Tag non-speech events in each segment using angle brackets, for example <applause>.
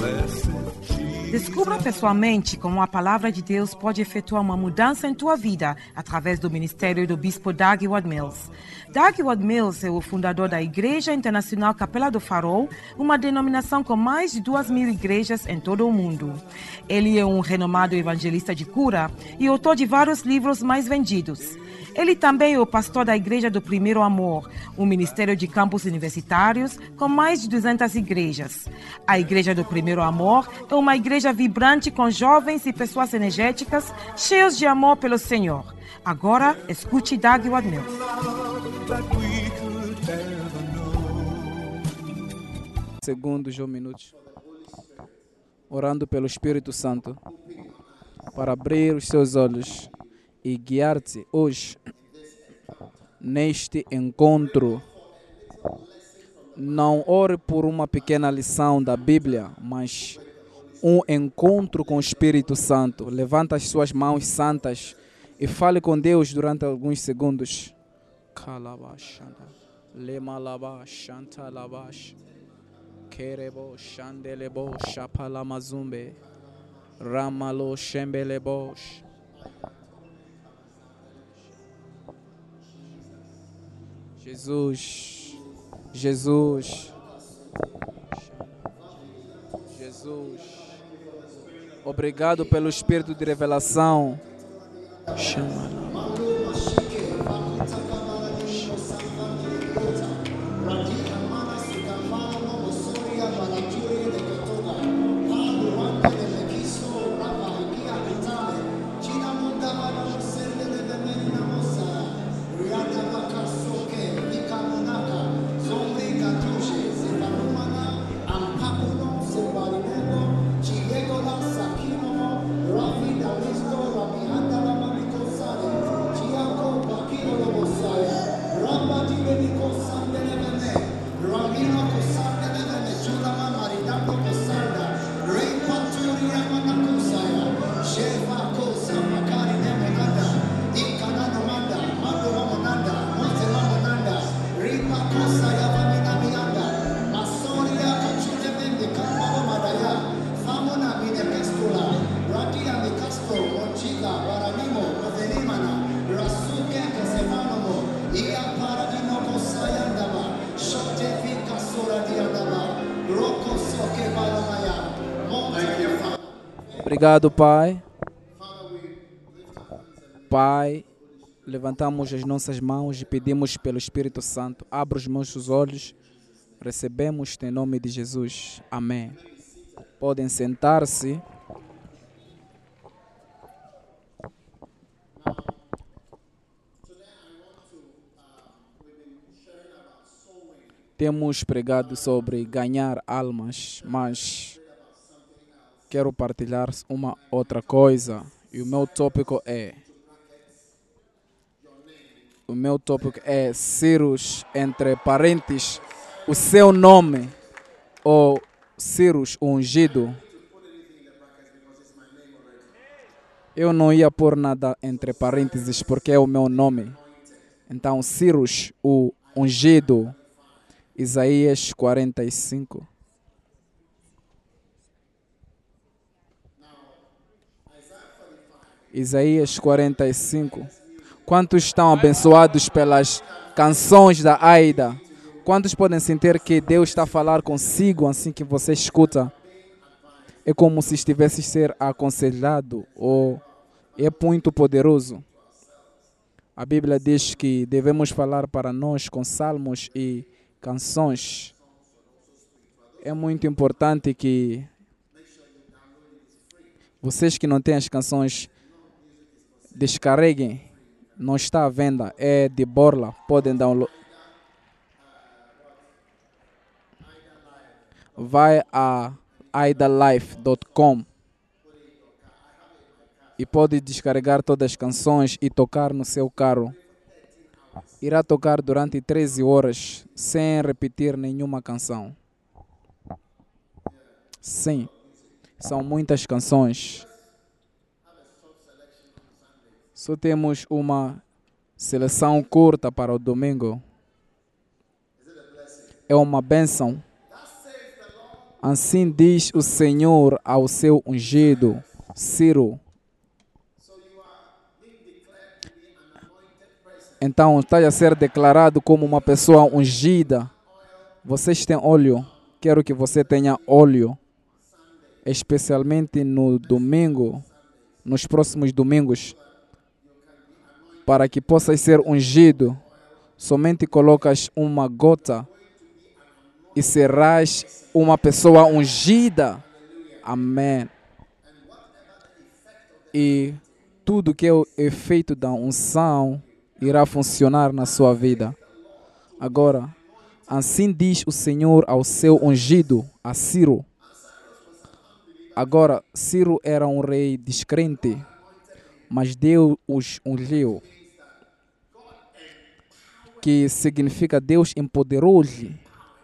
blessed Descubra pessoalmente como a palavra de Deus pode efetuar uma mudança em tua vida através do ministério do bispo Doug Ward Mills. Doug Ward Mills é o fundador da Igreja Internacional Capela do Farol, uma denominação com mais de duas mil igrejas em todo o mundo. Ele é um renomado evangelista de cura e autor de vários livros mais vendidos. Ele também é o pastor da Igreja do Primeiro Amor, um ministério de campos universitários com mais de 200 igrejas. A Igreja do Primeiro Amor é uma igreja vibrante com jovens e pessoas energéticas, cheios de amor pelo Senhor. Agora, escute Doug Wadmills. Segundos ou minutos. Orando pelo Espírito Santo para abrir os seus olhos e guiar-te hoje neste encontro. Não ore por uma pequena lição da Bíblia, mas um encontro com o Espírito Santo. Levanta as suas mãos santas e fale com Deus durante alguns segundos. Kerebo shandelebo ramalo shembelebosh Jesus, Jesus, Jesus. Obrigado pelo espírito de revelação. Chama Obrigado, Pai. Pai, levantamos as nossas mãos e pedimos pelo Espírito Santo. Abra os nossos olhos. Recebemos em nome de Jesus. Amém. Podem sentar-se. Temos pregado sobre ganhar almas, mas quero partilhar uma outra coisa. E o meu tópico é. O meu tópico é Cirus entre parentes, o seu nome, ou Cirus ungido. Eu não ia pôr nada entre parênteses porque é o meu nome. Então, Cirus, o ungido. Isaías 45. Isaías 45. Quantos estão abençoados pelas canções da Aida? Quantos podem sentir que Deus está a falar consigo assim que você escuta? É como se estivesse ser aconselhado ou é muito poderoso. A Bíblia diz que devemos falar para nós com salmos e canções. É muito importante que vocês que não têm as canções Descarreguem. Não está à venda. É de Borla. Podem download. Vai a aidalife.com e pode descarregar todas as canções e tocar no seu carro. Irá tocar durante 13 horas sem repetir nenhuma canção. Sim, são muitas canções. Só temos uma seleção curta para o domingo. É uma benção. Assim diz o Senhor ao seu ungido, Ciro. Então está a ser declarado como uma pessoa ungida. Vocês têm óleo. Quero que você tenha óleo. Especialmente no domingo, nos próximos domingos. Para que possas ser ungido. Somente colocas uma gota e serás uma pessoa ungida. Amém. E tudo que é o efeito da unção irá funcionar na sua vida. Agora, assim diz o Senhor ao seu ungido, a Ciro. Agora, Ciro era um rei descrente, mas Deus os ungiu, que significa Deus empoderou-lhe,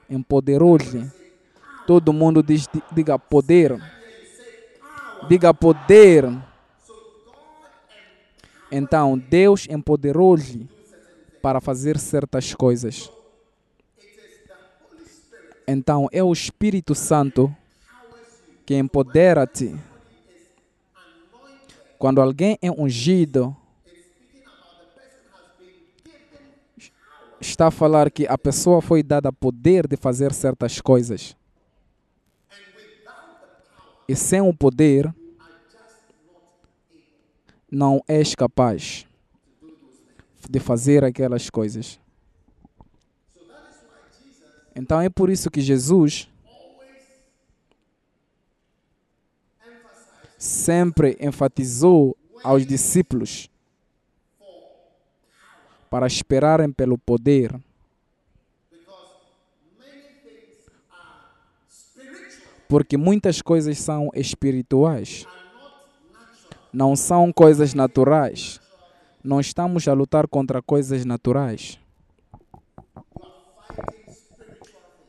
empoderou-lhe. Todo mundo diz, diga poder, diga poder. Então Deus empoderou-lhe para fazer certas coisas. Então é o Espírito Santo que empodera-te. Quando alguém é ungido, está a falar que a pessoa foi dada poder de fazer certas coisas. E sem o poder, não és capaz de fazer aquelas coisas. Então é por isso que Jesus sempre enfatizou aos discípulos para esperarem pelo poder. Porque muitas coisas são espirituais não são coisas naturais. Não estamos a lutar contra coisas naturais.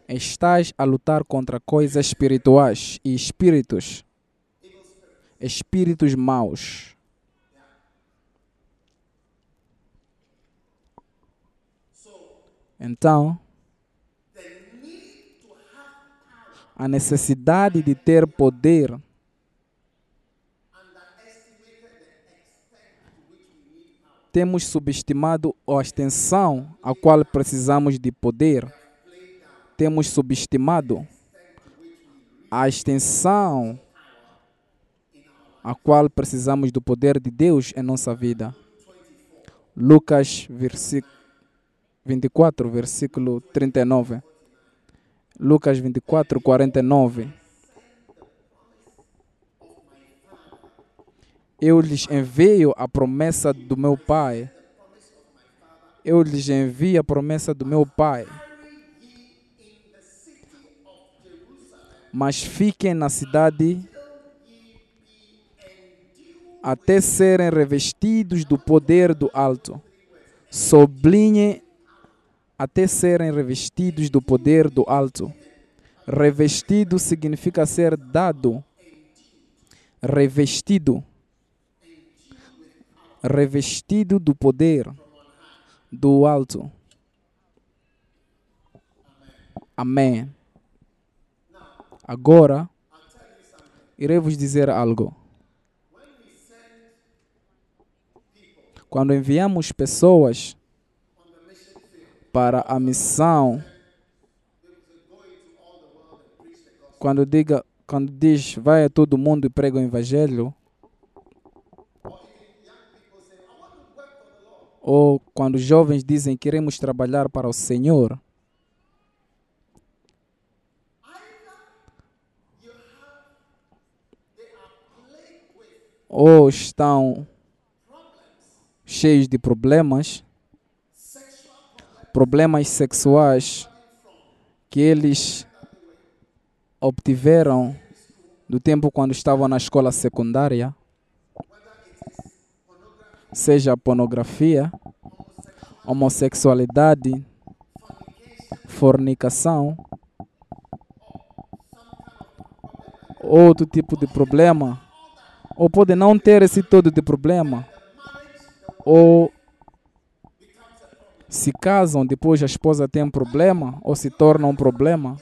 Estás a lutar contra coisas espirituais e espíritos. Espíritos maus. Então, a necessidade de ter poder temos subestimado a extensão a qual precisamos de poder. Temos subestimado a extensão a qual precisamos do poder de Deus em nossa vida. Lucas 24, versículo 39. Lucas 24, 49. Eu lhes envio a promessa do meu Pai. Eu lhes envio a promessa do meu Pai. Mas fiquem na cidade até serem revestidos do poder do alto. Sublinhe até serem revestidos do poder do alto. Revestido significa ser dado. Revestido revestido do poder do alto. Amém. Agora, irei vos dizer algo. Quando enviamos pessoas para a missão, quando diga, quando diz vai a todo mundo e prega o evangelho, ou quando os jovens dizem queremos trabalhar para o Senhor, ou estão cheios de problemas, problemas sexuais que eles obtiveram do tempo quando estavam na escola secundária seja pornografia, homossexualidade, fornicação, outro tipo de problema, ou pode não ter esse todo de problema, ou se casam, depois a esposa tem um problema, ou se torna um problema.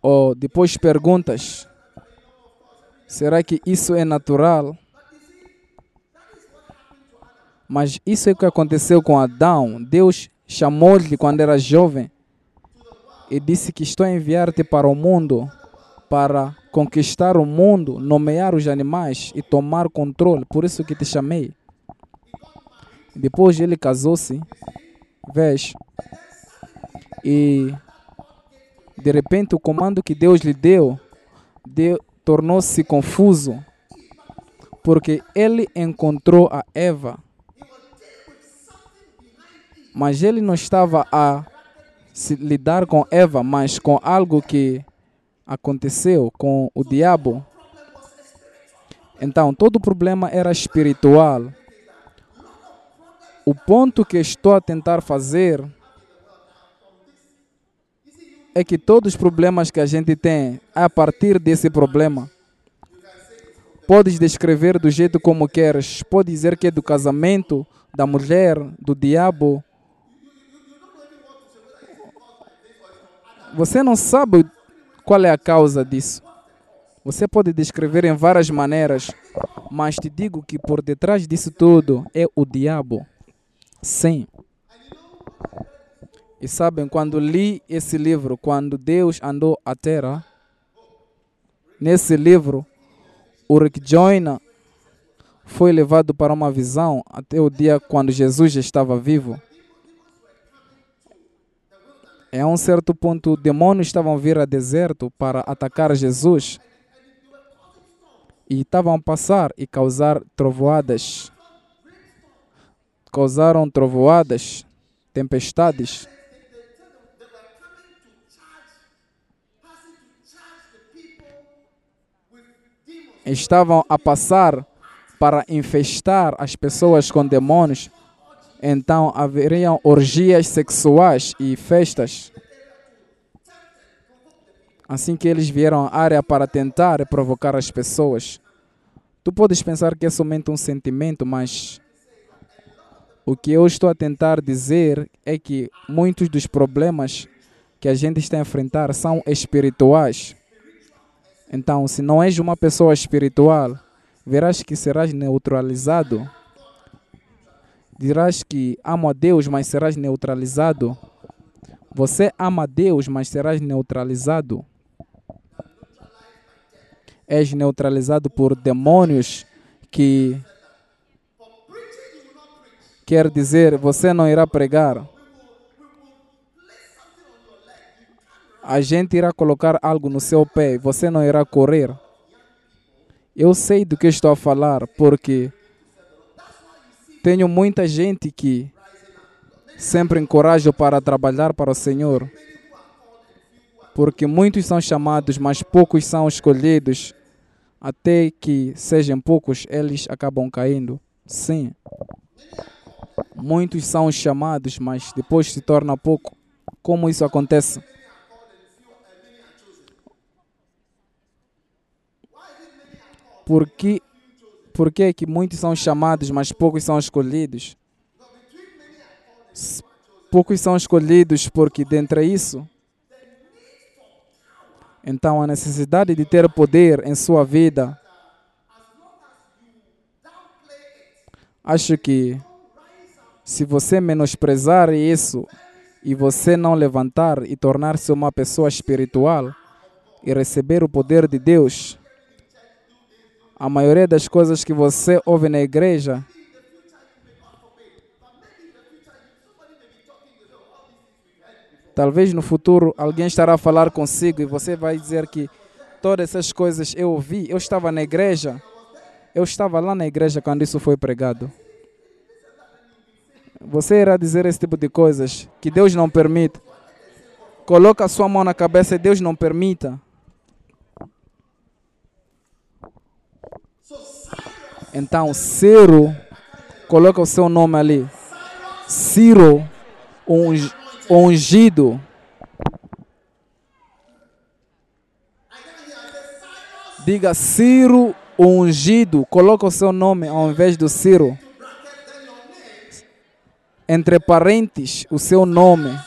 Ou depois perguntas: será que isso é natural? Mas isso é o que aconteceu com Adão. Deus chamou-lhe quando era jovem e disse que estou a enviar-te para o mundo para conquistar o mundo, nomear os animais e tomar controle. Por isso que te chamei. Depois ele casou-se, vês, e de repente o comando que Deus lhe deu, deu tornou-se confuso, porque ele encontrou a Eva, mas ele não estava a se lidar com Eva, mas com algo que aconteceu com o diabo. Então, todo o problema era espiritual. O ponto que estou a tentar fazer é que todos os problemas que a gente tem a partir desse problema. Podes descrever do jeito como queres, pode dizer que é do casamento, da mulher, do diabo. Você não sabe qual é a causa disso. Você pode descrever em várias maneiras, mas te digo que por detrás disso tudo é o diabo. Sim. E sabem, quando li esse livro, quando Deus andou à terra, nesse livro, o Rick Joyner foi levado para uma visão até o dia quando Jesus estava vivo. Em um certo ponto, demônios estavam vir a deserto para atacar Jesus e estavam a passar e causar trovoadas causaram trovoadas, tempestades. Estavam a passar para infestar as pessoas com demônios. Então haveriam orgias sexuais e festas. Assim que eles vieram à área para tentar provocar as pessoas. Tu podes pensar que é somente um sentimento, mas o que eu estou a tentar dizer é que muitos dos problemas que a gente está a enfrentar são espirituais. Então, se não és uma pessoa espiritual, verás que serás neutralizado. Dirás que amo a Deus, mas serás neutralizado. Você ama a Deus, mas serás neutralizado. És neutralizado por demônios que Quer dizer, você não irá pregar. A gente irá colocar algo no seu pé, você não irá correr. Eu sei do que estou a falar, porque tenho muita gente que sempre encorajo para trabalhar para o Senhor. Porque muitos são chamados, mas poucos são escolhidos. Até que sejam poucos, eles acabam caindo. Sim. Muitos são chamados, mas depois se torna pouco. Como isso acontece? Por que, por que, que muitos são chamados, mas poucos são escolhidos? Poucos são escolhidos porque dentre isso, então a necessidade de ter poder em sua vida, acho que se você menosprezar isso e você não levantar e tornar-se uma pessoa espiritual e receber o poder de Deus, a maioria das coisas que você ouve na igreja Talvez no futuro alguém estará a falar consigo e você vai dizer que todas essas coisas eu ouvi, eu estava na igreja, eu estava lá na igreja quando isso foi pregado. Você irá dizer esse tipo de coisas que Deus não permite. Coloca a sua mão na cabeça e Deus não permita. Então, Ciro, coloca o seu nome ali. Ciro, ungido. Diga Ciro ungido. Coloca o seu nome ao invés do Ciro entre parentes o seu nome.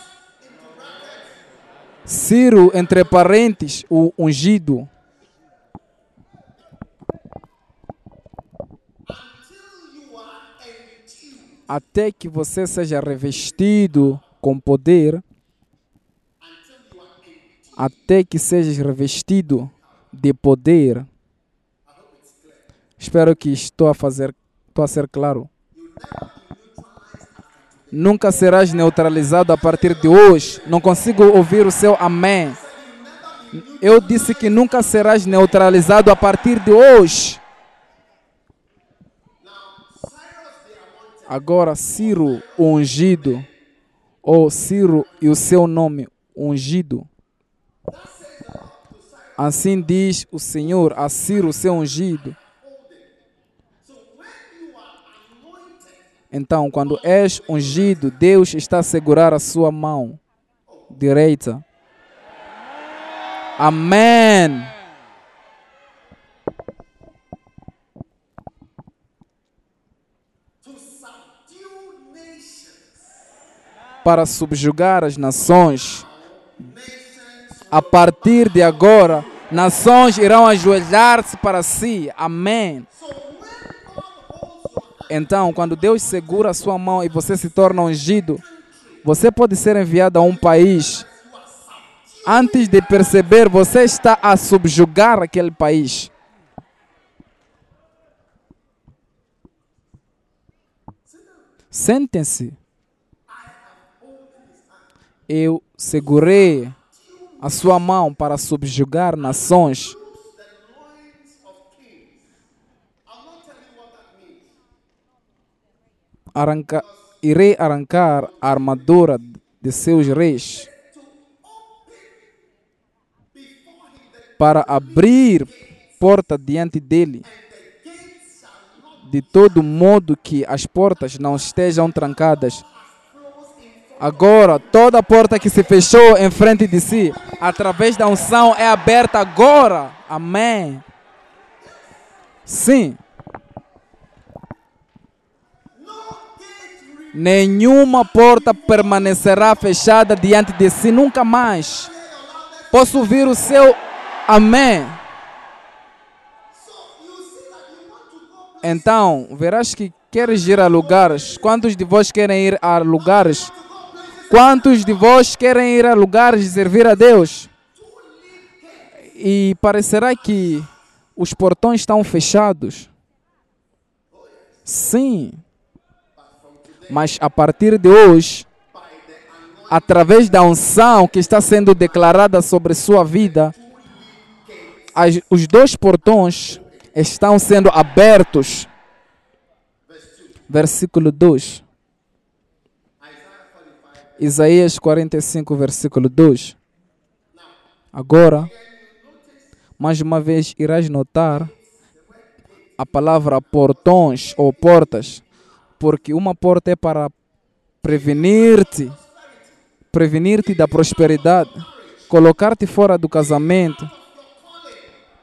Ciro, entre parentes, o ungido. Até que você seja revestido com poder, até que sejas revestido de poder. Espero que estou a fazer, estou a ser claro. Nunca serás neutralizado a partir de hoje. Não consigo ouvir o seu amém. Eu disse que nunca serás neutralizado a partir de hoje. Agora, Ciro o ungido, ou Ciro e o seu nome ungido. Assim diz o Senhor a Ciro, seu ungido. Então, quando és ungido, Deus está a segurar a sua mão direita. Amém. Para subjugar as nações. A partir de agora, nações irão ajoelhar-se para si. Amém. Então, quando Deus segura a sua mão e você se torna ungido, você pode ser enviado a um país. Antes de perceber, você está a subjugar aquele país. Sentem-se. Eu segurei a sua mão para subjugar nações. Arranca, irei arrancar a armadura de seus reis para abrir porta diante dele, de todo modo que as portas não estejam trancadas. Agora, toda porta que se fechou em frente de si, através da unção, é aberta agora. Amém. Sim. Nenhuma porta permanecerá fechada diante de si nunca mais. Posso ouvir o seu amém. Então, verás que queres ir a lugares. Quantos de vós querem ir a lugares? Quantos de vós querem ir a lugares e servir a Deus? E parecerá que os portões estão fechados. Sim. Mas a partir de hoje, através da unção que está sendo declarada sobre sua vida, as, os dois portões estão sendo abertos. Versículo 2. Isaías 45, versículo 2. Agora, mais uma vez irás notar a palavra portões ou portas, porque uma porta é para prevenir-te, prevenir-te da prosperidade, colocar-te fora do casamento,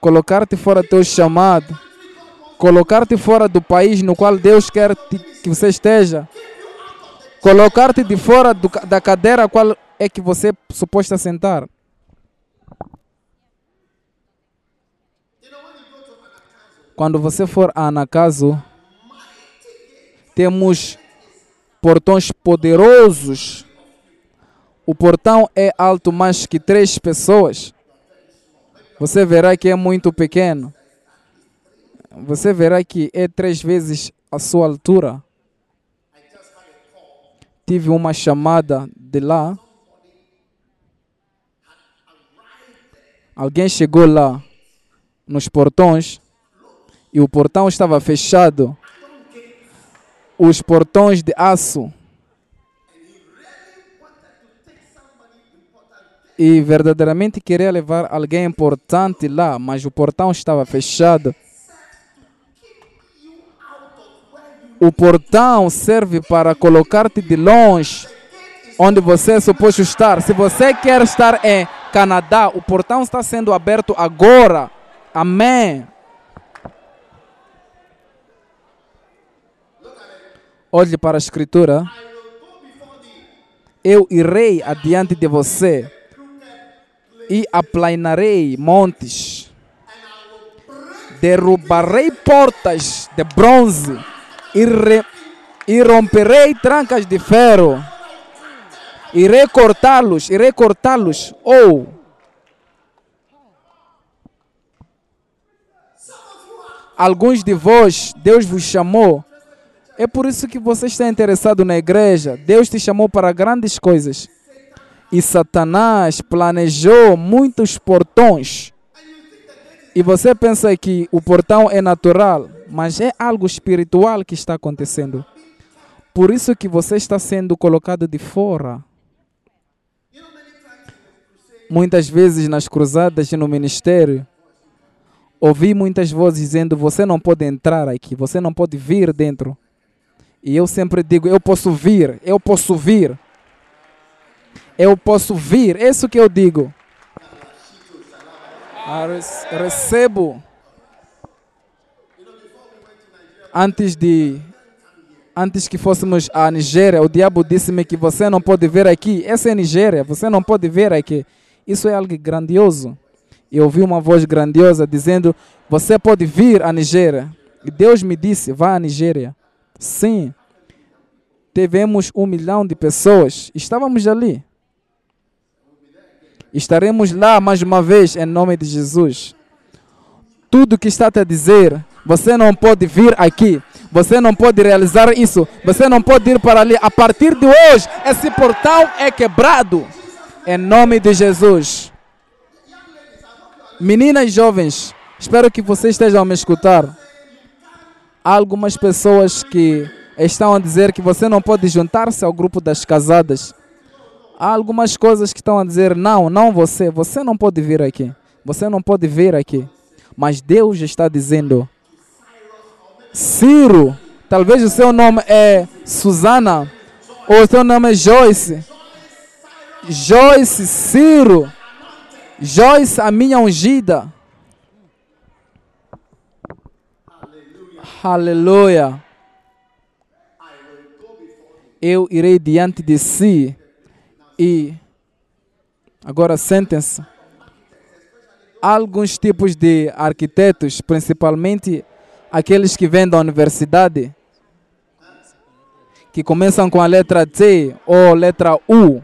colocar-te fora do teu chamado, colocar-te fora do país no qual Deus quer que você esteja, colocar-te de fora do, da cadeira qual é que você é suposto sentar. Quando você for a Anakazo, temos portões poderosos. O portão é alto mais que três pessoas. Você verá que é muito pequeno. Você verá que é três vezes a sua altura. Tive uma chamada de lá. Alguém chegou lá nos portões e o portão estava fechado. Os portões de aço. E verdadeiramente queria levar alguém importante lá, mas o portão estava fechado. O portão serve para colocar-te de longe onde você é suposto estar. Se você quer estar em Canadá, o portão está sendo aberto agora. Amém. Olhe para a Escritura. Eu irei adiante de você e aplanarei montes, derrubarei portas de bronze e, re, e romperei trancas de ferro, irei cortá-los, irei cortá-los, ou alguns de vós, Deus vos chamou. É por isso que você está interessado na igreja. Deus te chamou para grandes coisas. E Satanás planejou muitos portões. E você pensa que o portão é natural, mas é algo espiritual que está acontecendo. Por isso que você está sendo colocado de fora. Muitas vezes nas cruzadas e no ministério, ouvi muitas vozes dizendo: Você não pode entrar aqui, você não pode vir dentro. E eu sempre digo: Eu posso vir, eu posso vir. Eu posso vir, é isso que eu digo. Ah, recebo. Antes de antes que fôssemos à Nigéria, o diabo disse-me que você não pode vir aqui. Essa é Nigéria, você não pode vir aqui. Isso é algo grandioso e ouvi uma voz grandiosa dizendo: Você pode vir à Nigéria. E Deus me disse: Vá à Nigéria. Sim, tivemos um milhão de pessoas, estávamos ali. Estaremos lá mais uma vez em nome de Jesus. Tudo que está a dizer, você não pode vir aqui, você não pode realizar isso, você não pode ir para ali. A partir de hoje, esse portal é quebrado em nome de Jesus. Meninas jovens, espero que vocês estejam a me escutar. Há algumas pessoas que estão a dizer que você não pode juntar-se ao grupo das casadas. Há algumas coisas que estão a dizer: não, não você, você não pode vir aqui. Você não pode vir aqui. Mas Deus está dizendo: Ciro, talvez o seu nome é Susana, ou o seu nome é Joyce. Joyce, Ciro. Joyce, a minha ungida. Aleluia. Eu irei diante de si e agora sentem-se. Alguns tipos de arquitetos, principalmente aqueles que vêm da universidade, que começam com a letra T ou letra U,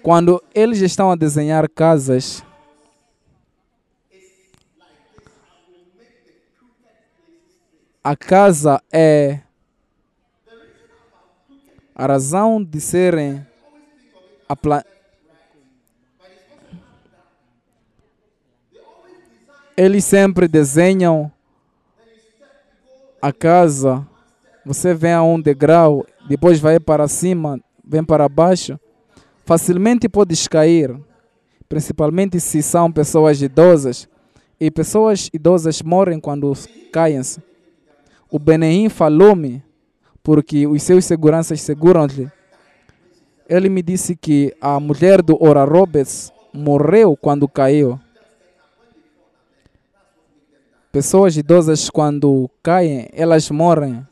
quando eles estão a desenhar casas, a casa é a razão de serem a pla... eles sempre desenham a casa. Você vem a um degrau, depois vai para cima, vem para baixo facilmente podes cair, principalmente se são pessoas idosas. E pessoas idosas morrem quando caem-se. O Beneim falou-me, porque os seus seguranças seguram-lhe. Ele me disse que a mulher do Ora Roberts morreu quando caiu. Pessoas idosas, quando caem, elas morrem.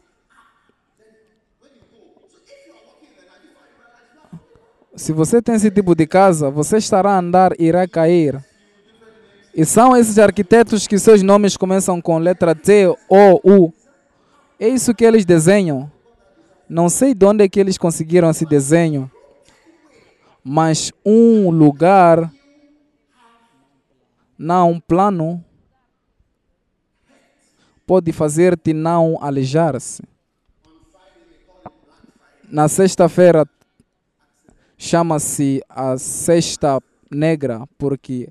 Se você tem esse tipo de casa, você estará a andar e irá cair. E são esses arquitetos que seus nomes começam com letra T ou U. É isso que eles desenham. Não sei de onde é que eles conseguiram esse desenho. Mas um lugar, não um plano, pode fazer-te não alejar-se. Na sexta-feira chama-se a Sexta Negra porque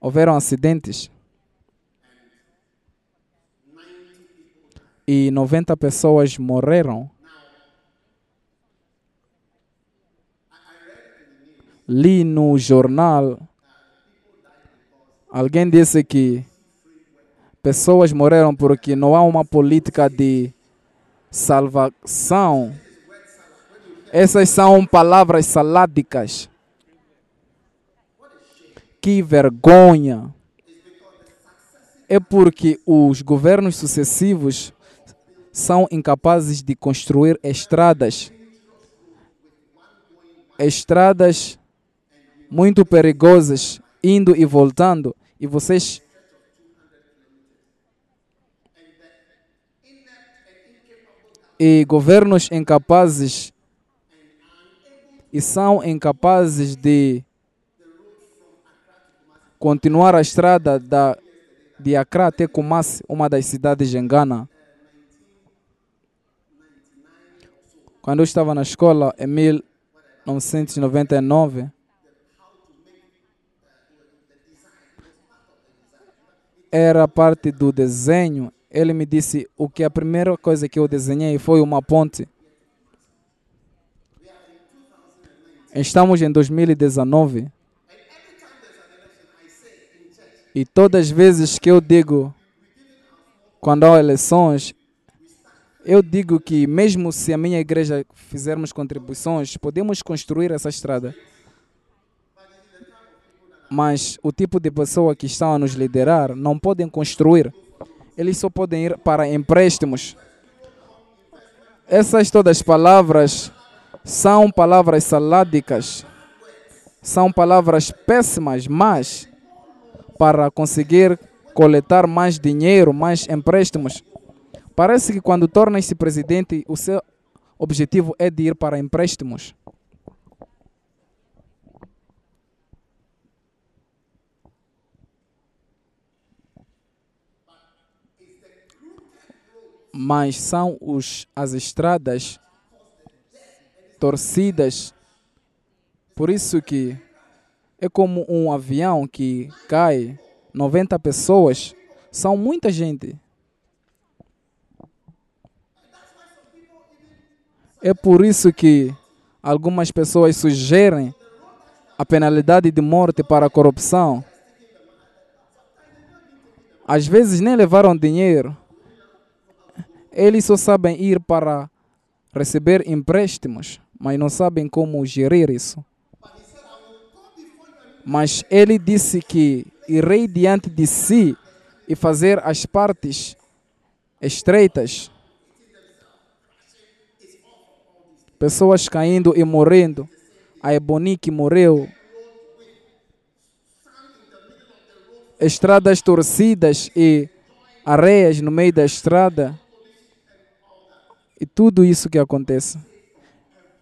houveram acidentes e 90 pessoas morreram. Li no jornal, alguém disse que pessoas morreram porque não há uma política de salvação essas são palavras saládicas. Que vergonha! É porque os governos sucessivos são incapazes de construir estradas. Estradas muito perigosas, indo e voltando, e vocês e governos incapazes e são incapazes de continuar a estrada da, de Accra até Kumasi, uma das cidades em Ghana. Quando eu estava na escola, em 1999, era parte do desenho. Ele me disse o que a primeira coisa que eu desenhei foi uma ponte. Estamos em 2019 e todas as vezes que eu digo quando há eleições, eu digo que mesmo se a minha igreja fizermos contribuições, podemos construir essa estrada. Mas o tipo de pessoa que estão a nos liderar não podem construir. Eles só podem ir para empréstimos. Essas todas palavras são palavras saládicas. São palavras péssimas, mas para conseguir coletar mais dinheiro, mais empréstimos. Parece que quando torna-se presidente, o seu objetivo é de ir para empréstimos. Mas são os, as estradas torcidas. Por isso que é como um avião que cai, 90 pessoas, são muita gente. É por isso que algumas pessoas sugerem a penalidade de morte para a corrupção. Às vezes nem levaram dinheiro. Eles só sabem ir para receber empréstimos, mas não sabem como gerir isso. Mas ele disse que irei diante de si e fazer as partes estreitas. Pessoas caindo e morrendo. A Ebonique morreu. Estradas torcidas e areias no meio da estrada. E tudo isso que acontece.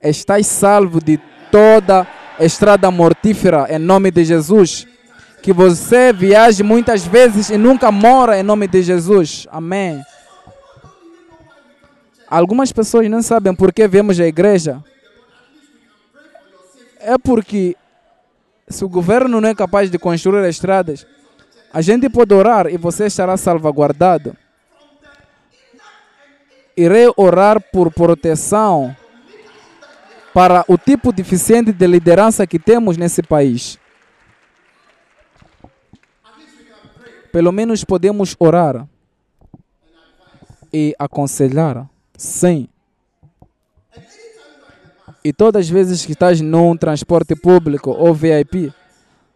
Estás salvo de toda estrada mortífera em nome de Jesus. Que você viaje muitas vezes e nunca mora em nome de Jesus. Amém. Algumas pessoas não sabem por que vemos a igreja. É porque se o governo não é capaz de construir estradas, a gente pode orar e você estará salvaguardado. Irei orar por proteção para o tipo deficiente de liderança que temos nesse país. Pelo menos podemos orar e aconselhar. Sim. E todas as vezes que estás num transporte público ou VIP,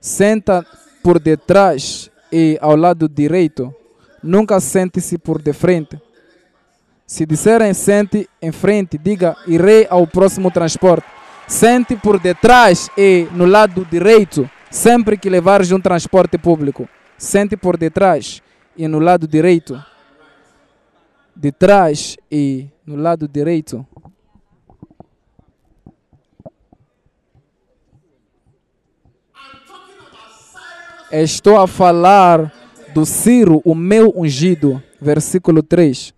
senta por detrás e ao lado direito. Nunca sente-se por de frente. Se disserem sente em frente, diga irei ao próximo transporte. Sente por detrás e no lado direito, sempre que levares um transporte público. Sente por detrás e no lado direito. De trás e no lado direito. Estou a falar do Ciro, o meu ungido, versículo 3.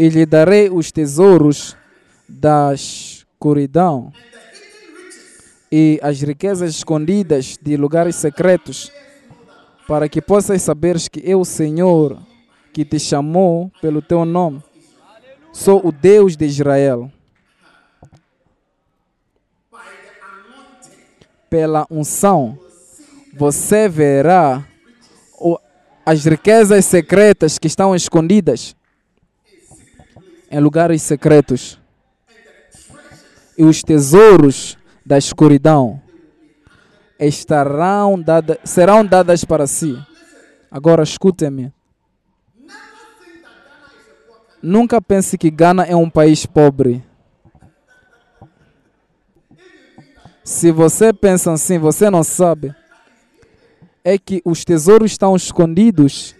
E lhe darei os tesouros da escuridão e as riquezas escondidas de lugares secretos, para que possas saber que eu, Senhor, que te chamou pelo teu nome, sou o Deus de Israel. Pela unção, você verá as riquezas secretas que estão escondidas em lugares secretos e os tesouros da escuridão estarão dada, serão dadas para si. Agora escute-me. Nunca pense que Gana é um país pobre. Se você pensa assim, você não sabe. É que os tesouros estão escondidos,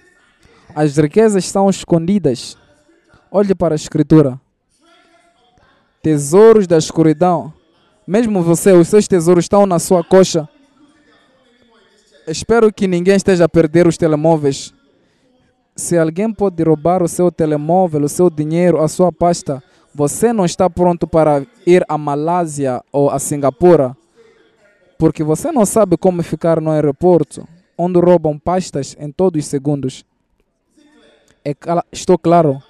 as riquezas estão escondidas. Olhe para a Escritura. Tesouros da escuridão. Mesmo você, os seus tesouros estão na sua coxa. Espero que ninguém esteja a perder os telemóveis. Se alguém pode roubar o seu telemóvel, o seu dinheiro, a sua pasta, você não está pronto para ir à Malásia ou a Singapura, porque você não sabe como ficar no aeroporto, onde roubam pastas em todos os segundos. É, estou claro.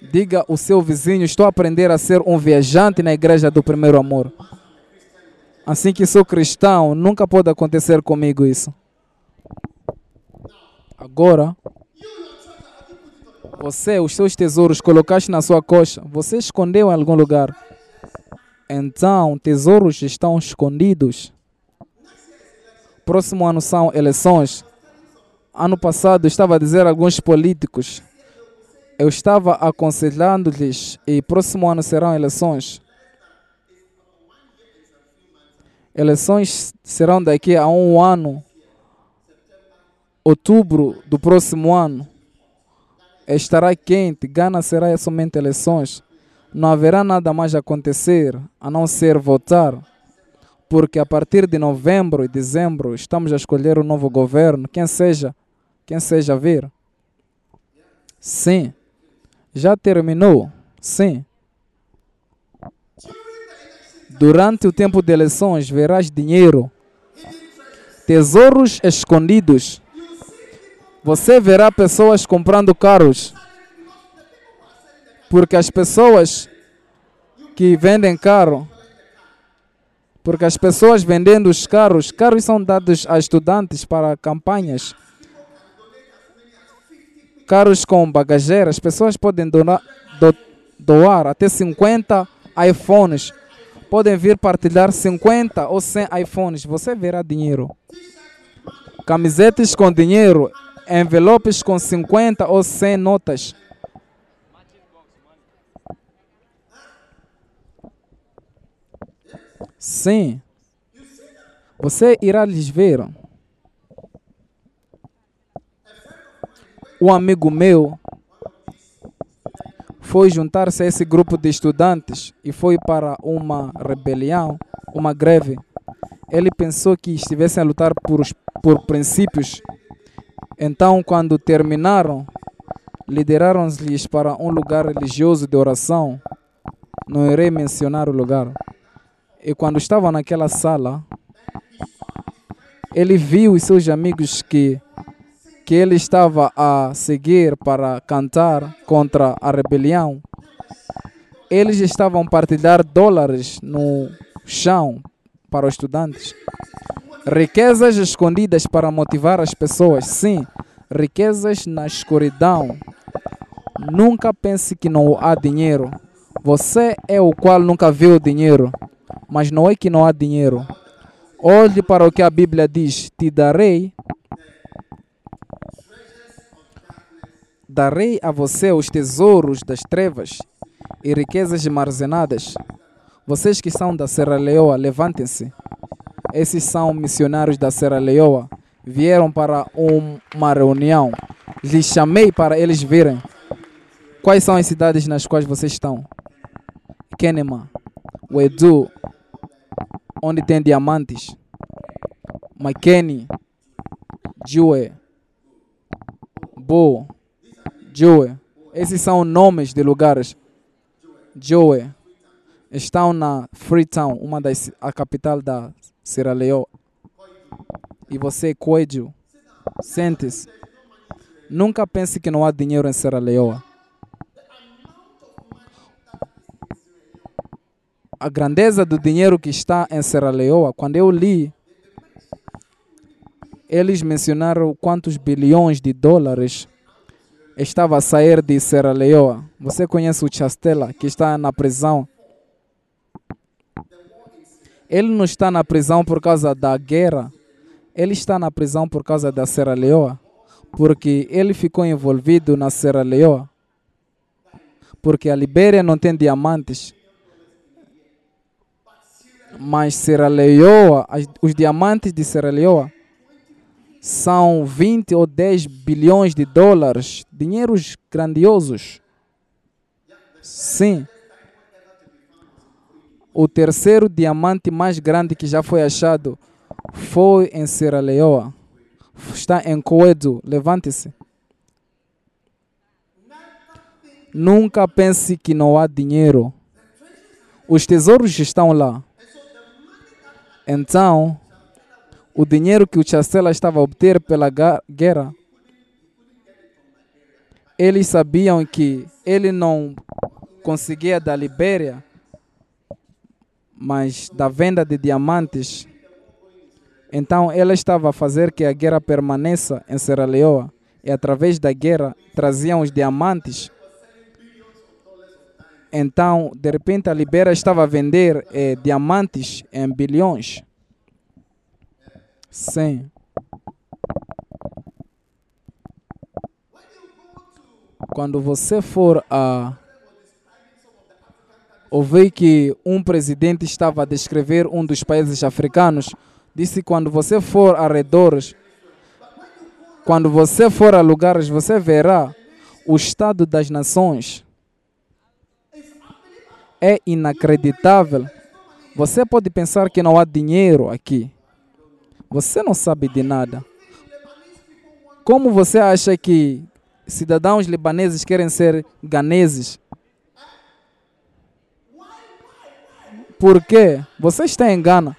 Diga ao seu vizinho: Estou a aprender a ser um viajante na igreja do primeiro amor. Assim que sou cristão, nunca pode acontecer comigo isso. Agora, você, os seus tesouros, colocaste na sua coxa, você escondeu em algum lugar. Então, tesouros estão escondidos. Próximo ano são eleições. Ano passado, estava a dizer a alguns políticos, eu estava aconselhando-lhes e próximo ano serão eleições. Eleições serão daqui a um ano, outubro do próximo ano estará quente, Gana será somente eleições. Não haverá nada mais a acontecer a não ser votar, porque a partir de novembro e dezembro estamos a escolher um novo governo, quem seja, quem seja vir. Sim, já terminou. Sim. Durante o tempo de eleições verás dinheiro, tesouros escondidos você verá pessoas comprando carros. Porque as pessoas que vendem carro, porque as pessoas vendendo os carros, carros são dados a estudantes para campanhas. Carros com bagageira, as pessoas podem doar, do, doar até 50 iPhones. Podem vir partilhar 50 ou 100 iPhones. Você verá dinheiro. Camisetas com dinheiro envelopes com 50 ou 100 notas. Sim. Você irá lhes ver. Um amigo meu foi juntar-se a esse grupo de estudantes e foi para uma rebelião, uma greve. Ele pensou que estivessem a lutar por, por princípios então, quando terminaram, lideraram-lhes para um lugar religioso de oração. Não irei mencionar o lugar. E quando estavam naquela sala, ele viu os seus amigos que, que ele estava a seguir para cantar contra a rebelião. Eles estavam a partilhar dólares no chão para os estudantes. Riquezas escondidas para motivar as pessoas. Sim, riquezas na escuridão. Nunca pense que não há dinheiro. Você é o qual nunca viu dinheiro, mas não é que não há dinheiro. Olhe para o que a Bíblia diz: Te darei, darei a você os tesouros das trevas e riquezas armazenadas. Vocês que são da Serra Leoa, levantem-se. Esses são missionários da Serra Leoa. Vieram para um, uma reunião. Lhes chamei para eles verem quais são as cidades nas quais vocês estão. Kenema, Wedu, onde tem diamantes. McKinney, Jue, Bo, Jue. Esses são nomes de lugares. Jue. Estão na Freetown, uma das a capital da Sierra Leone, e você, Coelho, sente-se. Nunca pense que não há dinheiro em Sierra Leone. A grandeza do dinheiro que está em Sierra Leone, quando eu li, eles mencionaram quantos bilhões de dólares estava a sair de Sierra Leone. Você conhece o Chastela, que está na prisão ele não está na prisão por causa da guerra. Ele está na prisão por causa da Serra Leoa. Porque ele ficou envolvido na Serra Leoa. Porque a Libéria não tem diamantes. Mas Sierra Leoa, os diamantes de Sierra Leoa são 20 ou 10 bilhões de dólares, dinheiros grandiosos. Sim. O terceiro diamante mais grande que já foi achado foi em Sierra Leoa. Está em Coedo. Levante-se. Nunca pense que não há dinheiro. Os tesouros estão lá. Então, o dinheiro que o Chastela estava a obter pela guerra, eles sabiam que ele não conseguia da Libéria, mas da venda de diamantes. Então, ela estava a fazer que a guerra permaneça em Serra Leoa. E através da guerra traziam os diamantes. Então, de repente, a Libéria estava a vender eh, diamantes em bilhões. Sim. Quando você for a ouvi que um presidente estava a descrever um dos países africanos. Disse quando você for a arredores, quando você for a lugares, você verá o estado das nações. É inacreditável. Você pode pensar que não há dinheiro aqui. Você não sabe de nada. Como você acha que cidadãos libaneses querem ser ganeses? Por quê? Você está em Gana.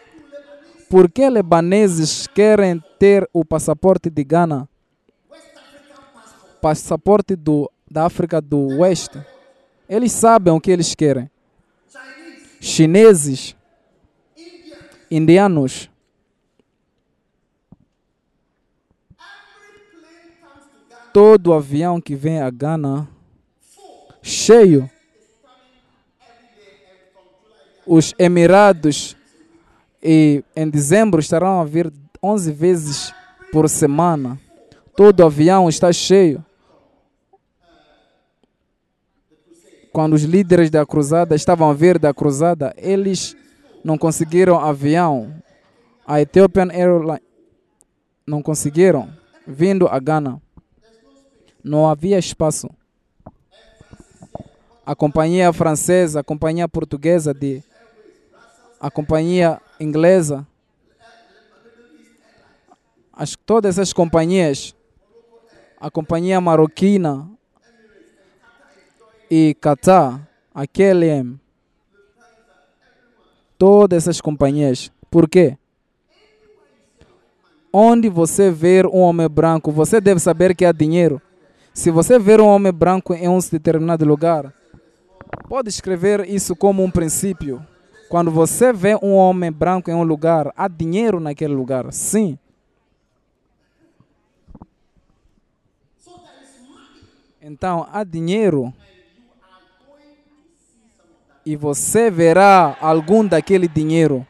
Por que libaneses querem ter o passaporte de Gana? Passaporte do, da África do Oeste. Eles sabem o que eles querem. Chineses, indianos. Todo avião que vem a Gana cheio os Emirados e em dezembro estarão a vir 11 vezes por semana. Todo avião está cheio. Quando os líderes da cruzada estavam a vir da cruzada, eles não conseguiram avião. A Ethiopian Airlines não conseguiram vindo a Gana. Não havia espaço. A companhia francesa, a companhia portuguesa de a companhia inglesa, as, todas essas companhias, a companhia marroquina e Qatar, a KLM, todas essas companhias. Por quê? Onde você ver um homem branco, você deve saber que há dinheiro. Se você ver um homem branco em um determinado lugar, pode escrever isso como um princípio. Quando você vê um homem branco em um lugar, há dinheiro naquele lugar. Sim. Então, há dinheiro. E você verá algum daquele dinheiro.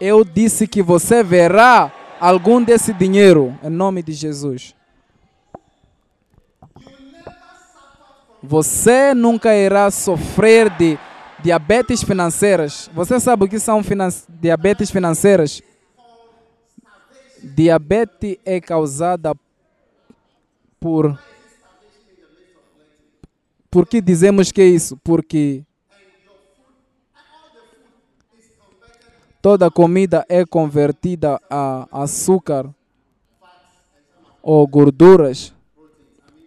Eu disse que você verá algum desse dinheiro, em nome de Jesus. Você nunca irá sofrer de diabetes financeiras. Você sabe o que são finan diabetes financeiras? Diabetes é causada por. Por que dizemos que é isso? Porque toda comida é convertida a açúcar ou gorduras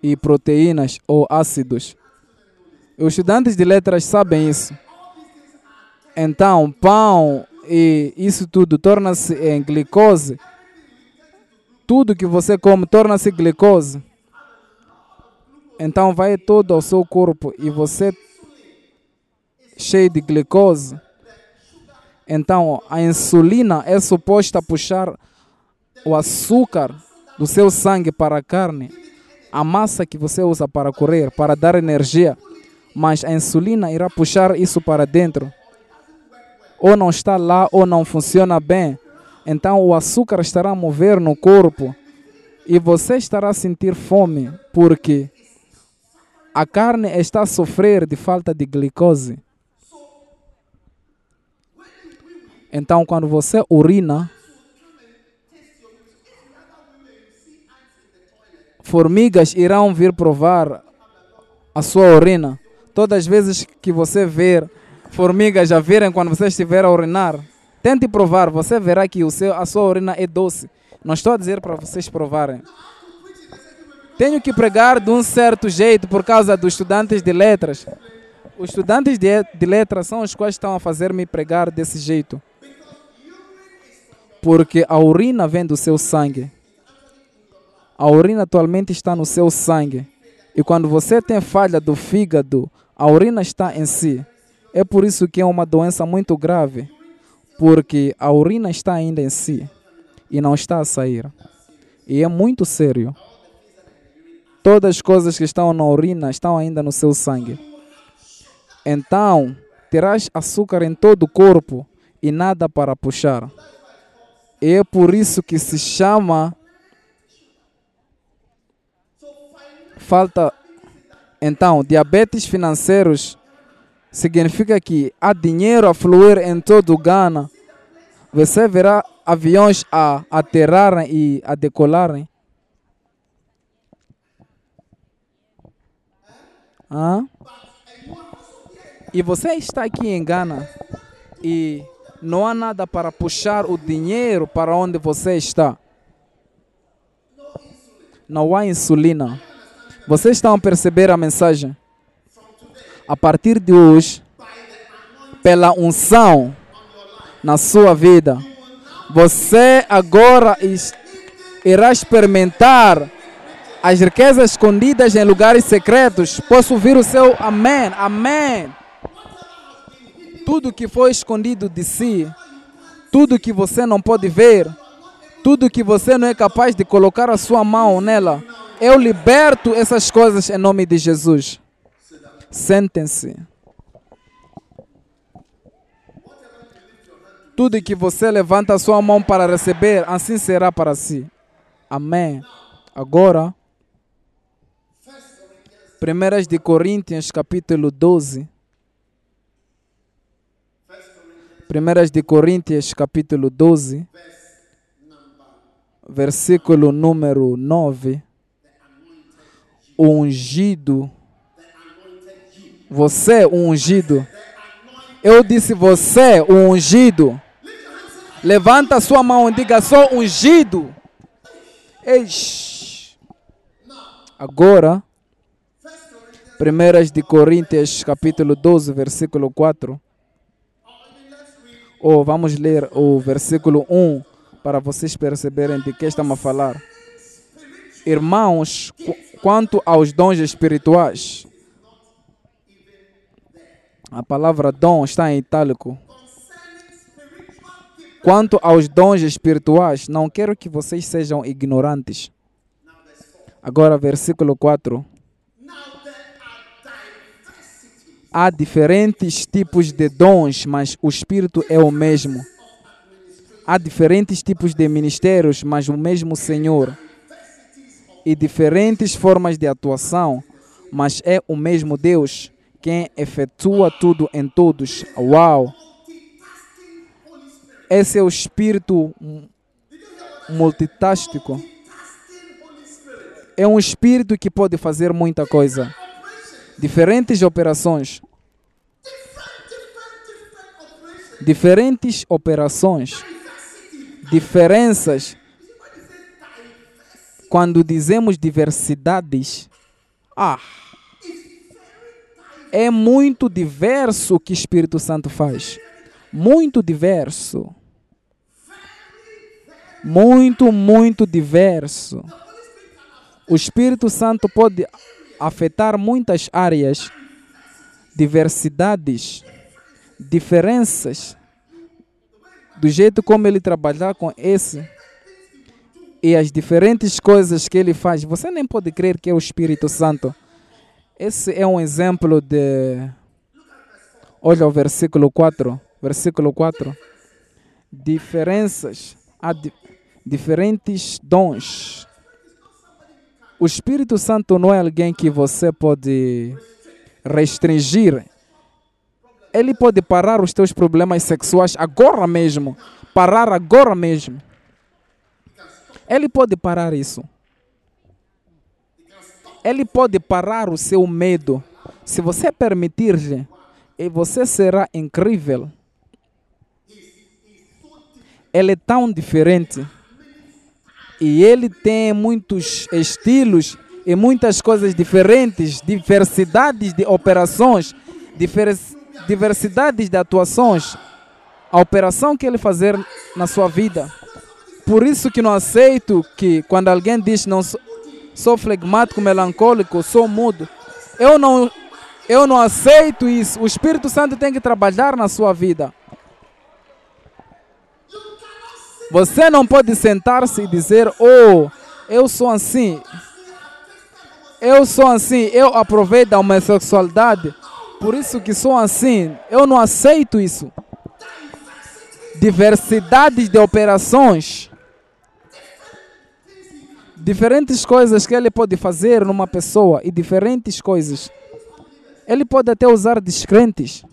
e proteínas ou ácidos. Os estudantes de letras sabem isso. Então, pão e isso tudo torna-se em glicose. Tudo que você come torna-se glicose. Então vai todo ao seu corpo e você cheio de glicose. Então a insulina é suposta puxar o açúcar do seu sangue para a carne a massa que você usa para correr, para dar energia, mas a insulina irá puxar isso para dentro. Ou não está lá, ou não funciona bem. Então o açúcar estará a mover no corpo e você estará a sentir fome, porque a carne está a sofrer de falta de glicose. Então, quando você urina, formigas irão vir provar a sua urina. Todas as vezes que você ver formigas já virem quando você estiver a urinar, tente provar, você verá que o seu, a sua urina é doce. Não estou a dizer para vocês provarem. Tenho que pregar de um certo jeito por causa dos estudantes de letras. Os estudantes de, de letras são os quais estão a fazer-me pregar desse jeito. Porque a urina vem do seu sangue. A urina atualmente está no seu sangue. E quando você tem falha do fígado, a urina está em si. É por isso que é uma doença muito grave. Porque a urina está ainda em si e não está a sair. E é muito sério. Todas as coisas que estão na urina estão ainda no seu sangue. Então, terás açúcar em todo o corpo e nada para puxar. É por isso que se chama falta. Então, diabetes financeiros significa que há dinheiro a fluir em todo o Ghana. Você verá aviões a aterrarem e a decolarem. Ah? E você está aqui em Ghana e não há nada para puxar o dinheiro para onde você está. Não há insulina. Vocês estão a perceber a mensagem? A partir de hoje, pela unção na sua vida, você agora irá experimentar as riquezas escondidas em lugares secretos. Posso ouvir o seu amém, amém. Tudo que foi escondido de si, tudo que você não pode ver, tudo que você não é capaz de colocar a sua mão nela, eu liberto essas coisas em nome de Jesus. Sentem-se. Tudo que você levanta a sua mão para receber, assim será para si. Amém. Agora, 1 de Coríntios capítulo 12. 1 de Coríntios capítulo 12, versículo número 9. O ungido. Você, o ungido. Eu disse você, o ungido. Levanta a sua mão e diga: sou ungido. Eish. Agora, 1 de Coríntios, capítulo 12, versículo 4. Ou vamos ler o versículo 1 para vocês perceberem de que estamos a falar. Irmãos, quanto aos dons espirituais, a palavra dom está em itálico. Quanto aos dons espirituais, não quero que vocês sejam ignorantes. Agora, versículo 4. Há diferentes tipos de dons, mas o Espírito é o mesmo. Há diferentes tipos de ministérios, mas o mesmo Senhor. E diferentes formas de atuação, mas é o mesmo Deus quem efetua tudo em todos. Uau! Esse é o espírito multitástico. É um espírito que pode fazer muita coisa. Diferentes operações. Diferentes operações. Diferenças. Quando dizemos diversidades, ah, é muito diverso o que o Espírito Santo faz. Muito diverso muito, muito diverso. O Espírito Santo pode afetar muitas áreas, diversidades, diferenças, do jeito como ele trabalhar com esse e as diferentes coisas que ele faz. Você nem pode crer que é o Espírito Santo. Esse é um exemplo de. Olha o versículo 4. Versículo 4. Diferenças. Há diferentes dons. O Espírito Santo não é alguém que você pode restringir Ele pode parar os teus problemas sexuais agora mesmo. Parar agora mesmo. Ele pode parar isso. Ele pode parar o seu medo. Se você permitir-lhe, e você será incrível. Ele é tão diferente. E ele tem muitos estilos e muitas coisas diferentes, diversidades de operações, diversidades de atuações. A operação que ele fazer na sua vida. Por isso que não aceito que quando alguém diz não sou, sou flegmático, melancólico, sou mudo. Eu não, eu não aceito isso. O Espírito Santo tem que trabalhar na sua vida. Você não pode sentar-se e dizer: Oh, eu sou assim. Eu sou assim. Eu aproveito a homossexualidade. Por isso que sou assim. Eu não aceito isso. Diversidades de operações. Diferentes coisas que ele pode fazer numa pessoa e diferentes coisas. Ele pode até usar descrentes.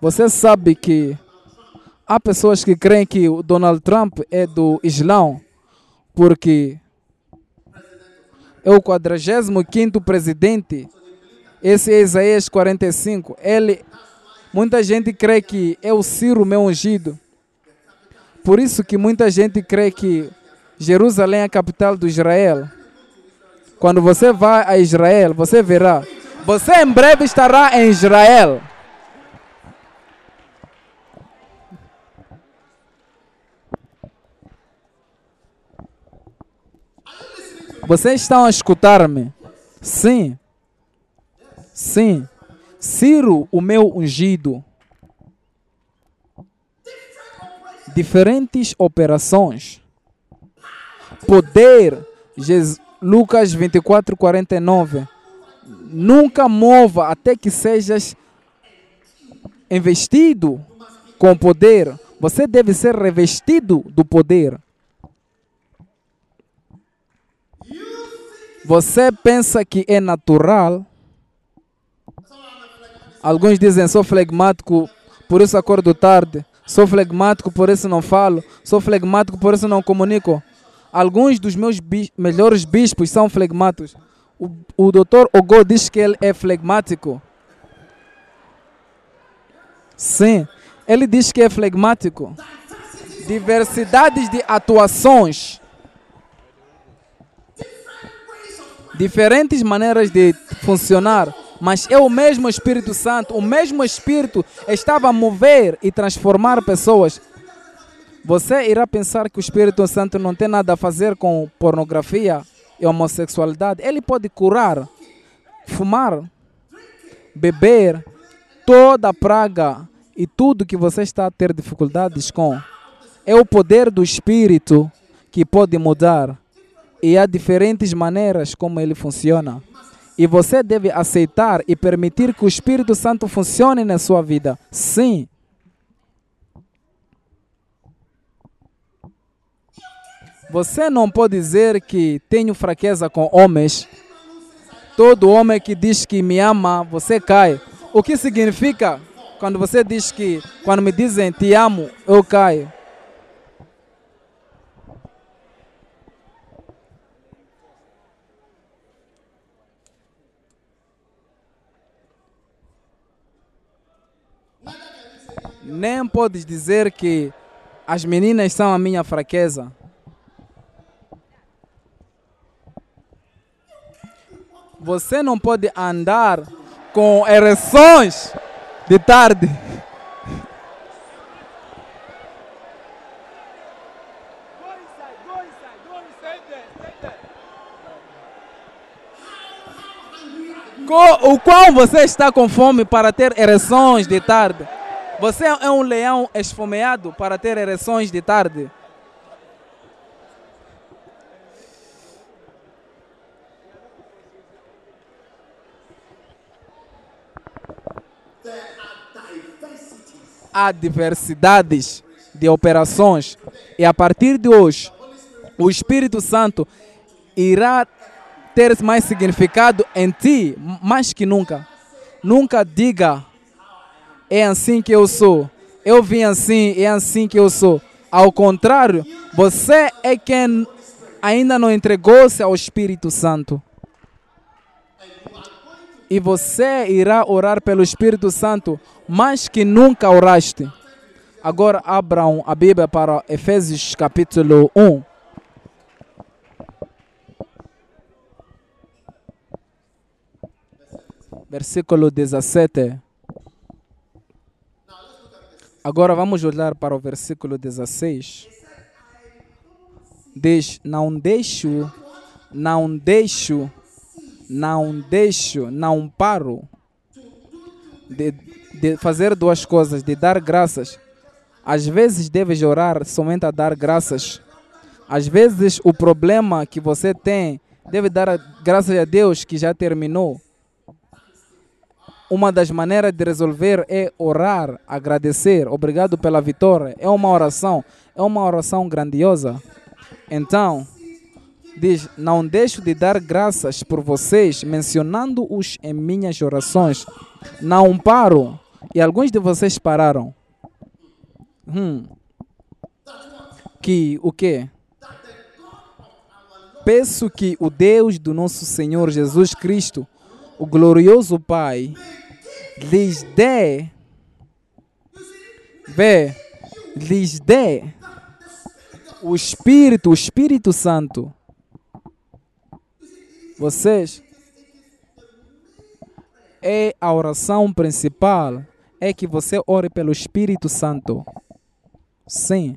Você sabe que há pessoas que creem que o Donald Trump é do Islão, porque é o 45 presidente. Esse é Isaías 45. Ele, muita gente crê que é o Ciro meu ungido. Por isso que muita gente crê que Jerusalém é a capital do Israel. Quando você vai a Israel, você verá. Você em breve estará em Israel. Vocês estão a escutar-me? Sim. Sim. Ciro, o meu ungido. Diferentes operações. Poder. Jesus, Lucas 24, 49. Nunca mova até que sejas investido com poder. Você deve ser revestido do poder. Você pensa que é natural? Alguns dizem sou flegmático, por isso acordo tarde. Sou flegmático, por isso não falo. Sou flegmático, por isso não comunico. Alguns dos meus bis melhores bispos são flegmáticos. O, o doutor Ogo diz que ele é flegmático. Sim, ele diz que é flegmático. Diversidades de atuações diferentes maneiras de funcionar, mas é o mesmo Espírito Santo, o mesmo Espírito estava a mover e transformar pessoas. Você irá pensar que o Espírito Santo não tem nada a fazer com pornografia e homossexualidade. Ele pode curar, fumar, beber, toda a praga e tudo que você está a ter dificuldades com. É o poder do Espírito que pode mudar e há diferentes maneiras como ele funciona. E você deve aceitar e permitir que o Espírito Santo funcione na sua vida. Sim. Você não pode dizer que tenho fraqueza com homens. Todo homem que diz que me ama, você cai. O que significa quando você diz que, quando me dizem te amo, eu caio? Nem podes dizer que as meninas são a minha fraqueza. Você não pode andar com ereções de tarde. O qual você está com fome para ter ereções de tarde? Você é um leão esfomeado para ter ereções de tarde? Há diversidades de operações e a partir de hoje o Espírito Santo irá ter mais significado em ti mais que nunca. Nunca diga é assim que eu sou. Eu vim assim, é assim que eu sou. Ao contrário, você é quem ainda não entregou-se ao Espírito Santo. E você irá orar pelo Espírito Santo mais que nunca oraste. Agora abram a Bíblia para Efésios capítulo 1. Versículo 17. Agora vamos olhar para o versículo 16. Diz: Não deixo, não deixo, não deixo, não paro de, de fazer duas coisas: de dar graças. Às vezes deves orar somente a dar graças. Às vezes o problema que você tem deve dar graças a Deus que já terminou uma das maneiras de resolver é orar, agradecer, obrigado pela vitória. É uma oração, é uma oração grandiosa. Então, diz: Não deixo de dar graças por vocês, mencionando-os em minhas orações. Não paro. E alguns de vocês pararam. Hum. Que o quê? Peço que o Deus do nosso Senhor Jesus Cristo, o glorioso Pai, lhes dê, vê, lhes dê o Espírito, o Espírito Santo. Vocês, é a oração principal, é que você ore pelo Espírito Santo. Sim.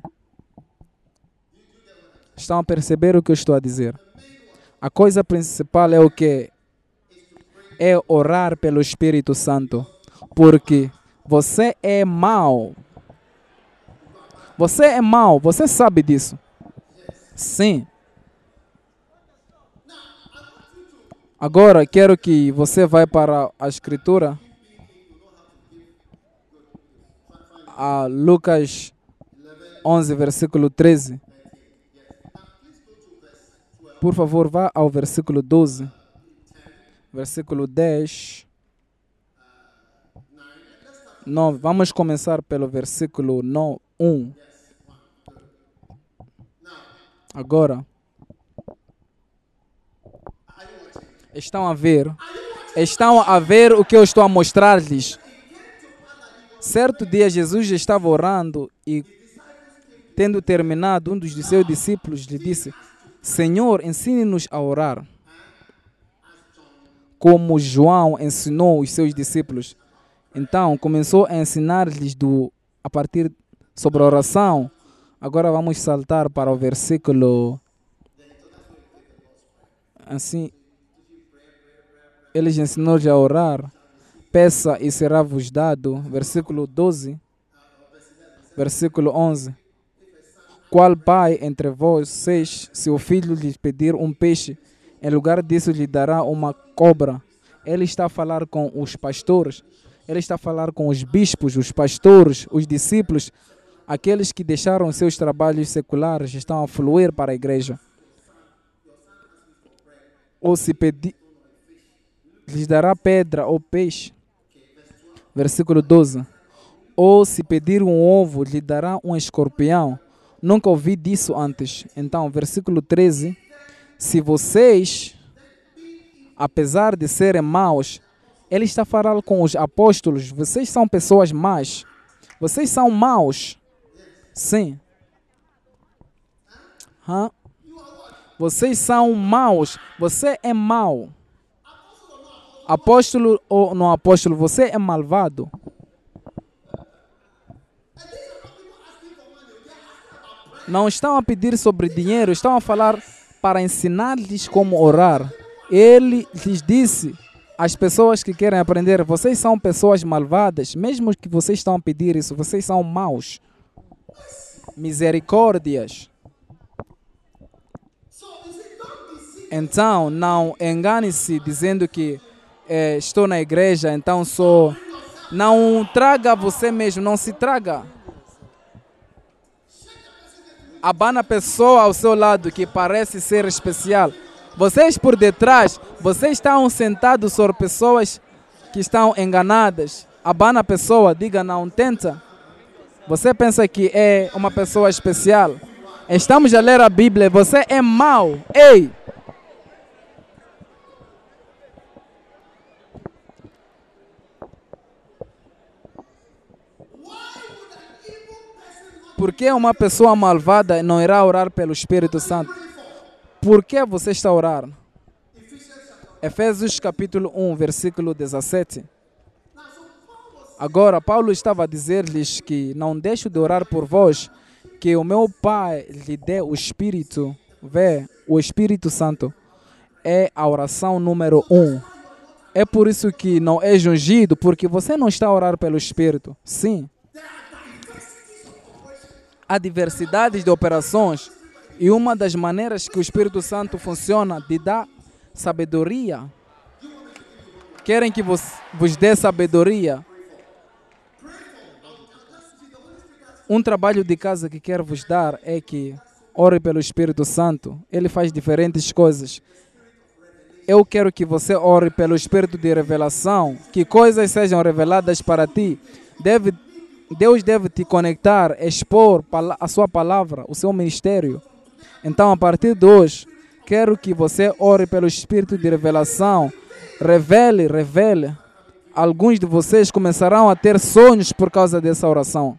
Estão a perceber o que eu estou a dizer? A coisa principal é o que? É orar pelo Espírito Santo. Porque você é mau. Você é mau, você sabe disso. Sim. Agora quero que você vá para a escritura. A Lucas 11, versículo 13. Por favor, vá ao versículo 12. Versículo 10. 9. Vamos começar pelo versículo 1. Agora. Estão a ver? Estão a ver o que eu estou a mostrar-lhes. Certo dia, Jesus estava orando e, tendo terminado, um dos seus discípulos lhe disse: Senhor, ensine-nos a orar. Como João ensinou os seus discípulos. Então, começou a ensinar-lhes a partir sobre a oração. Agora vamos saltar para o versículo. Assim, eles ensinou a orar. Peça e será vos dado. Versículo 12. Versículo 11. Qual pai entre vós, seis, se o filho lhe pedir um peixe, em lugar disso lhe dará uma cobra? Ele está a falar com os pastores ele está a falar com os bispos, os pastores, os discípulos, aqueles que deixaram seus trabalhos seculares, estão a fluir para a igreja. Ou se pedir, lhes dará pedra ou peixe. Versículo 12. Ou se pedir um ovo, lhe dará um escorpião. Nunca ouvi disso antes. Então, versículo 13. Se vocês, apesar de serem maus, ele está falando com os apóstolos: vocês são pessoas más. Vocês são maus. Sim. Hã? Vocês são maus. Você é mau. Apóstolo ou não apóstolo, você é malvado. Não estão a pedir sobre dinheiro, estão a falar para ensinar-lhes como orar. Ele lhes disse: as pessoas que querem aprender, vocês são pessoas malvadas, mesmo que vocês estão a pedir isso, vocês são maus. Misericórdias. Então, não engane-se dizendo que é, estou na igreja, então sou. Não traga você mesmo, não se traga. Abana a pessoa ao seu lado que parece ser especial. Vocês por detrás, vocês estão sentados sobre pessoas que estão enganadas. abana a pessoa, diga não, tenta. Você pensa que é uma pessoa especial. Estamos a ler a Bíblia, você é mau. Ei! Por que uma pessoa malvada não irá orar pelo Espírito Santo? Por que você está a orar? Efésios capítulo 1, versículo 17. Agora, Paulo estava a dizer-lhes que não deixo de orar por vós, que o meu Pai lhe dê o Espírito, vê, o Espírito Santo é a oração número um. É por isso que não é ungido, porque você não está a orar pelo Espírito. Sim. Há diversidades de operações e uma das maneiras que o Espírito Santo funciona de dar sabedoria. Querem que vos, vos dê sabedoria? Um trabalho de casa que quero vos dar é que ore pelo Espírito Santo. Ele faz diferentes coisas. Eu quero que você ore pelo Espírito de revelação, que coisas sejam reveladas para ti. Deve, Deus deve te conectar, expor a sua palavra, o seu ministério. Então, a partir de hoje, quero que você ore pelo Espírito de revelação. Revele, revele. Alguns de vocês começarão a ter sonhos por causa dessa oração.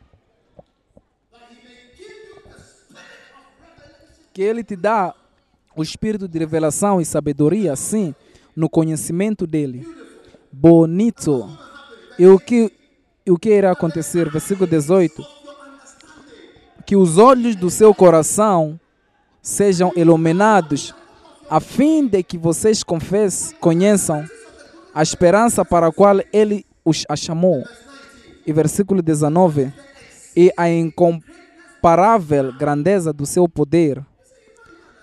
que Ele te dá o espírito de revelação e sabedoria, sim, no conhecimento dele. Bonito. E o que, o que irá acontecer? Versículo 18. Que os olhos do seu coração sejam iluminados, a fim de que vocês confessem, conheçam a esperança para a qual ele os chamou. E versículo 19. E a incomparável grandeza do seu poder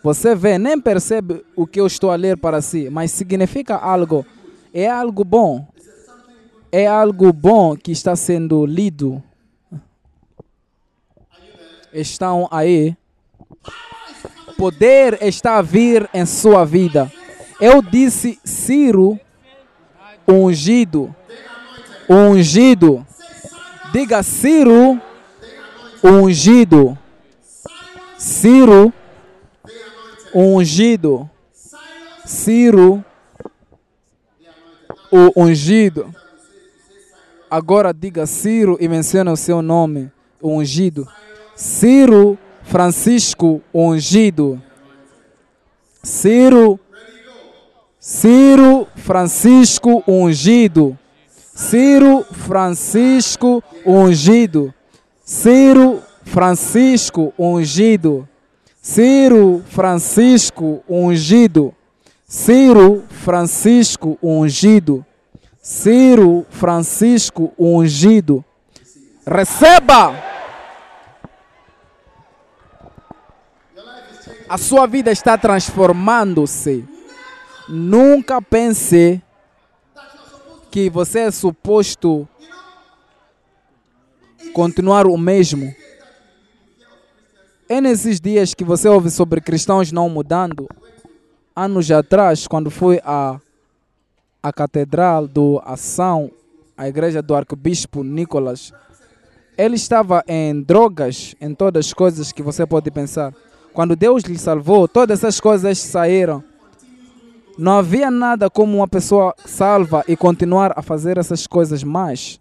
você vê, nem percebe o que eu estou a ler para si, mas significa algo. É algo bom. É algo bom que está sendo lido. Estão aí. Poder está a vir em sua vida. Eu disse Ciro ungido. Ungido. Diga Ciro ungido. Ciro ungido. Ciro, o ungido. Agora diga Ciro e menciona o seu nome, o ungido. Ciro Francisco ungido. Ciro Ciro Francisco ungido. Ciro Francisco ungido. Ciro Francisco ungido. Ciro Francisco ungido. Ciro Francisco ungido. Ciro Francisco ungido. Receba! A sua vida está transformando-se. Nunca pense que você é suposto continuar o mesmo. É nesses dias que você ouve sobre cristãos não mudando. Anos atrás, quando fui à, à Catedral do Ação, a igreja do arcebispo Nicolas, ele estava em drogas, em todas as coisas que você pode pensar. Quando Deus lhe salvou, todas essas coisas saíram. Não havia nada como uma pessoa salva e continuar a fazer essas coisas mais.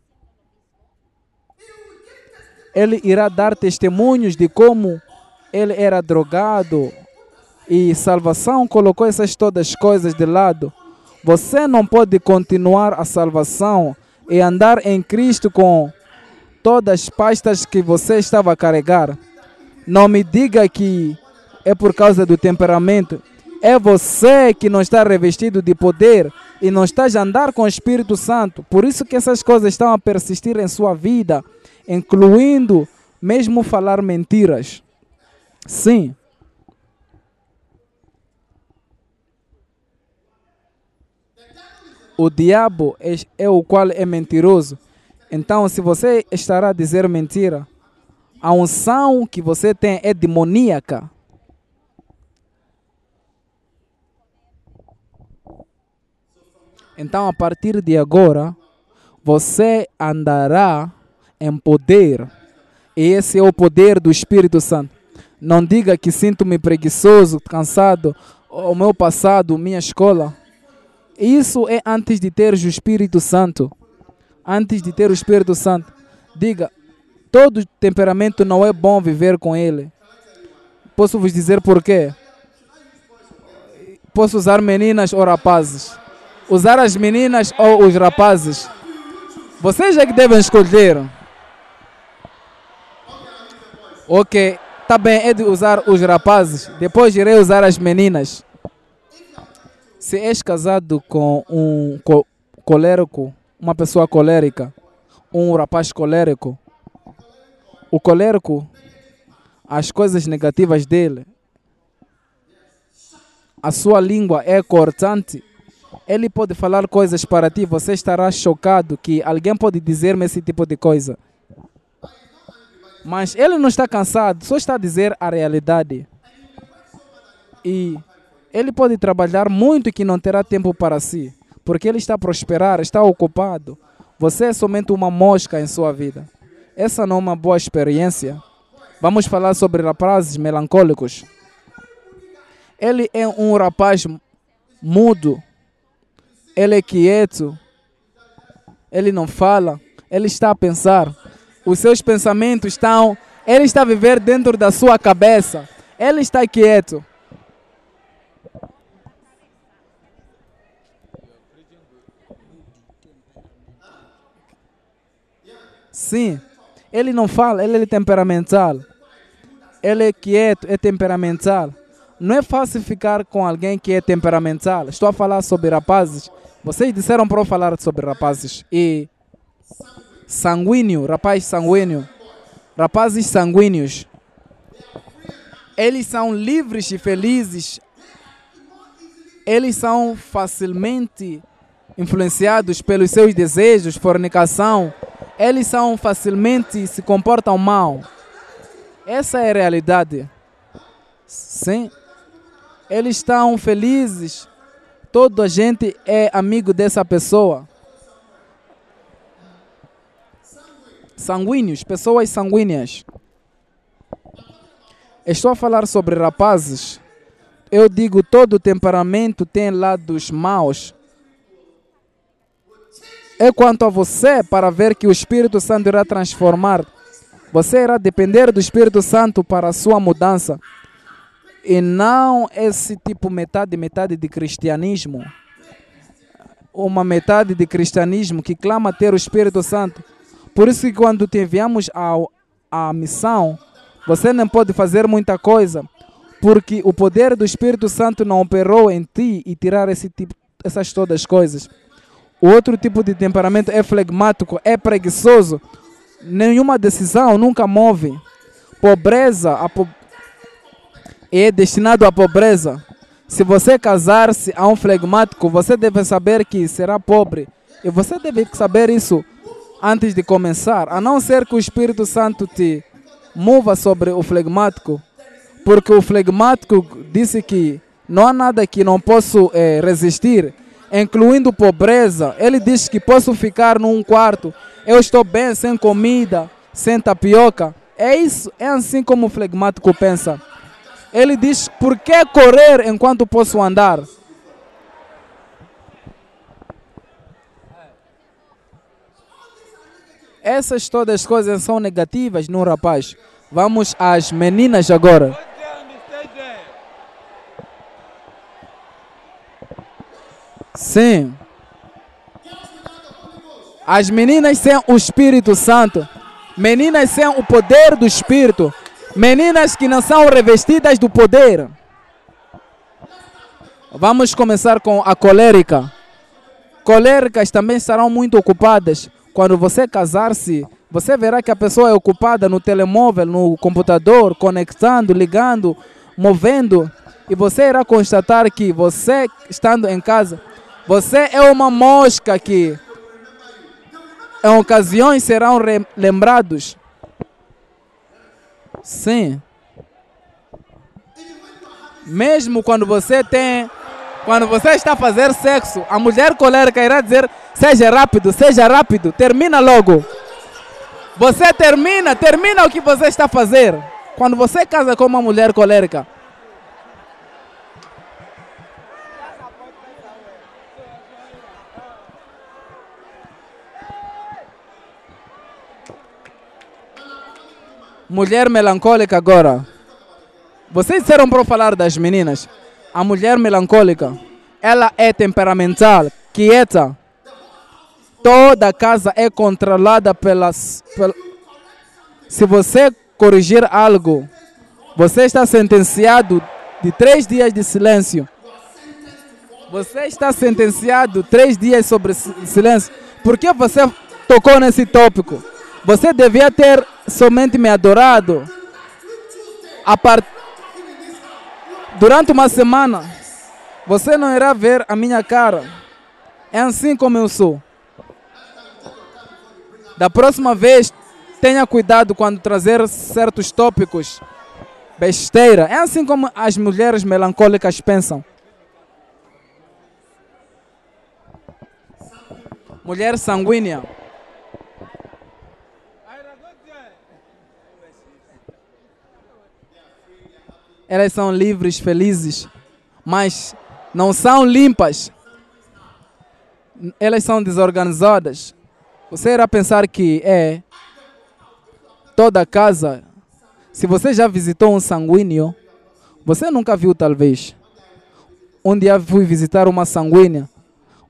Ele irá dar testemunhos de como ele era drogado e salvação colocou essas todas coisas de lado. Você não pode continuar a salvação e andar em Cristo com todas as pastas que você estava a carregar. Não me diga que é por causa do temperamento. É você que não está revestido de poder e não está a andar com o Espírito Santo. Por isso que essas coisas estão a persistir em sua vida, incluindo mesmo falar mentiras. Sim. O diabo é, é, o qual é mentiroso. Então, se você estará a dizer mentira, a unção que você tem é demoníaca. Então, a partir de agora, você andará em poder. E esse é o poder do Espírito Santo. Não diga que sinto-me preguiçoso, cansado, o meu passado, minha escola. Isso é antes de ter o Espírito Santo. Antes de ter o Espírito Santo. Diga, todo temperamento não é bom viver com ele. Posso vos dizer por quê? Posso usar meninas ou rapazes? Usar as meninas ou os rapazes? Vocês é que devem escolher. Ok, tá bem, é de usar os rapazes. Depois irei usar as meninas. Se és casado com um co colérico, uma pessoa colérica, um rapaz colérico, o colérico, as coisas negativas dele, a sua língua é cortante, ele pode falar coisas para ti, você estará chocado que alguém pode dizer-me esse tipo de coisa. Mas ele não está cansado, só está a dizer a realidade. E ele pode trabalhar muito e que não terá tempo para si, porque ele está a prosperar, está ocupado. Você é somente uma mosca em sua vida. Essa não é uma boa experiência. Vamos falar sobre rapazes melancólicos. Ele é um rapaz mudo. Ele é quieto. Ele não fala. Ele está a pensar os seus pensamentos estão. Ele está a viver dentro da sua cabeça. Ele está quieto. Sim, ele não fala, ele é temperamental. Ele é quieto, é temperamental. Não é fácil ficar com alguém que é temperamental. Estou a falar sobre rapazes. Vocês disseram para eu falar sobre rapazes. E sanguíneo, rapaz sanguíneo, rapazes sanguíneos. Eles são livres e felizes. Eles são facilmente influenciados pelos seus desejos, fornicação. Eles são facilmente se comportam mal. Essa é a realidade. Sim. Eles estão felizes. Toda a gente é amigo dessa pessoa. sanguíneos, pessoas sanguíneas. Estou a falar sobre rapazes. Eu digo, todo temperamento tem lados maus. É quanto a você para ver que o Espírito Santo irá transformar. Você irá depender do Espírito Santo para a sua mudança. E não esse tipo metade, metade de cristianismo. Uma metade de cristianismo que clama ter o Espírito Santo por isso que quando te enviamos à missão, você não pode fazer muita coisa, porque o poder do Espírito Santo não operou em ti e tirar esse tipo, essas todas as coisas. O outro tipo de temperamento é flegmático, é preguiçoso. Nenhuma decisão nunca move. Pobreza po... é destinado à pobreza. Se você casar-se a um flegmático, você deve saber que será pobre. E você deve saber isso antes de começar, a não ser que o Espírito Santo te mova sobre o flegmático, porque o flegmático disse que não há nada que não posso é, resistir, incluindo pobreza. Ele diz que posso ficar num quarto, eu estou bem sem comida, sem tapioca. É isso, é assim como o flegmático pensa. Ele diz: por que correr enquanto posso andar? Essas todas as coisas são negativas no rapaz. Vamos às meninas agora. Sim. As meninas sem o Espírito Santo. Meninas sem o poder do Espírito. Meninas que não são revestidas do poder. Vamos começar com a colérica. Coléricas também estarão muito ocupadas quando você casar-se, você verá que a pessoa é ocupada no telemóvel, no computador, conectando, ligando, movendo. E você irá constatar que você, estando em casa, você é uma mosca que em ocasiões serão lembrados. Sim. Mesmo quando você tem, quando você está a fazer sexo, a mulher colérica irá dizer Seja rápido, seja rápido, termina logo. Você termina, termina o que você está a fazer. Quando você casa com uma mulher colérica, mulher melancólica agora. Vocês disseram para eu falar das meninas. A mulher melancólica, ela é temperamental, quieta. Toda a casa é controlada pelas. pel- Se você corrigir algo, você está sentenciado de três dias de silêncio. Você está sentenciado três dias sobre si- silêncio. Por que você tocou nesse tópico? Você devia ter somente me adorado. A par... Durante uma semana, você não irá ver a minha cara. É assim como eu sou. Da próxima vez, tenha cuidado quando trazer certos tópicos. Besteira. É assim como as mulheres melancólicas pensam. Mulher sanguínea. Elas são livres, felizes, mas não são limpas. Elas são desorganizadas. Você irá pensar que é toda casa. Se você já visitou um sanguíneo, você nunca viu talvez. Um dia fui visitar uma sanguínea,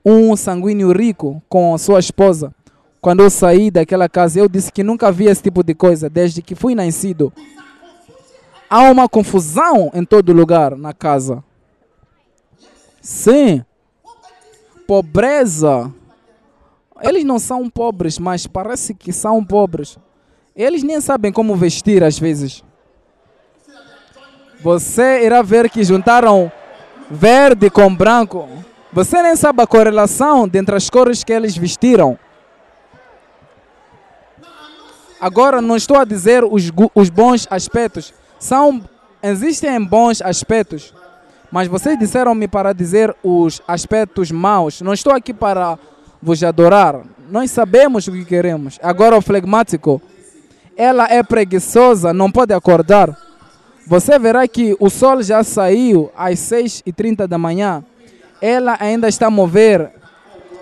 um sanguíneo rico com sua esposa. Quando eu saí daquela casa, eu disse que nunca vi esse tipo de coisa desde que fui nascido. Há uma confusão em todo lugar na casa. Sim. Pobreza. Eles não são pobres, mas parece que são pobres. Eles nem sabem como vestir às vezes. Você irá ver que juntaram verde com branco. Você nem sabe a correlação dentre as cores que eles vestiram. Agora não estou a dizer os, os bons aspectos. São, existem bons aspectos. Mas vocês disseram-me para dizer os aspectos maus. Não estou aqui para vos adorar. Nós sabemos o que queremos. Agora o flegmático. Ela é preguiçosa, não pode acordar. Você verá que o sol já saiu às 6h30 da manhã. Ela ainda está a mover.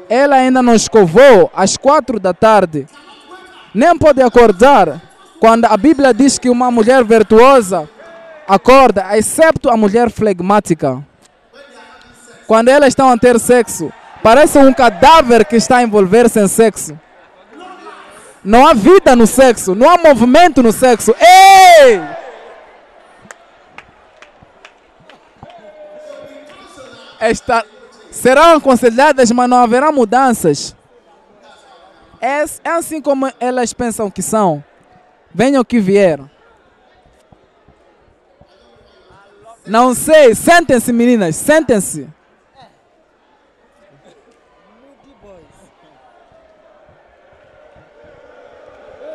Ela ainda não escovou às 4 da tarde. Nem pode acordar. Quando a Bíblia diz que uma mulher virtuosa acorda, excepto a mulher flegmática. Quando elas estão a ter sexo, parece um cadáver que está a envolver-se em sexo. Não há vida no sexo, não há movimento no sexo. Ei! Esta, serão aconselhadas, mas não haverá mudanças. É, é assim como elas pensam que são. Venham que vier. Não sei, sentem-se meninas, sentem-se.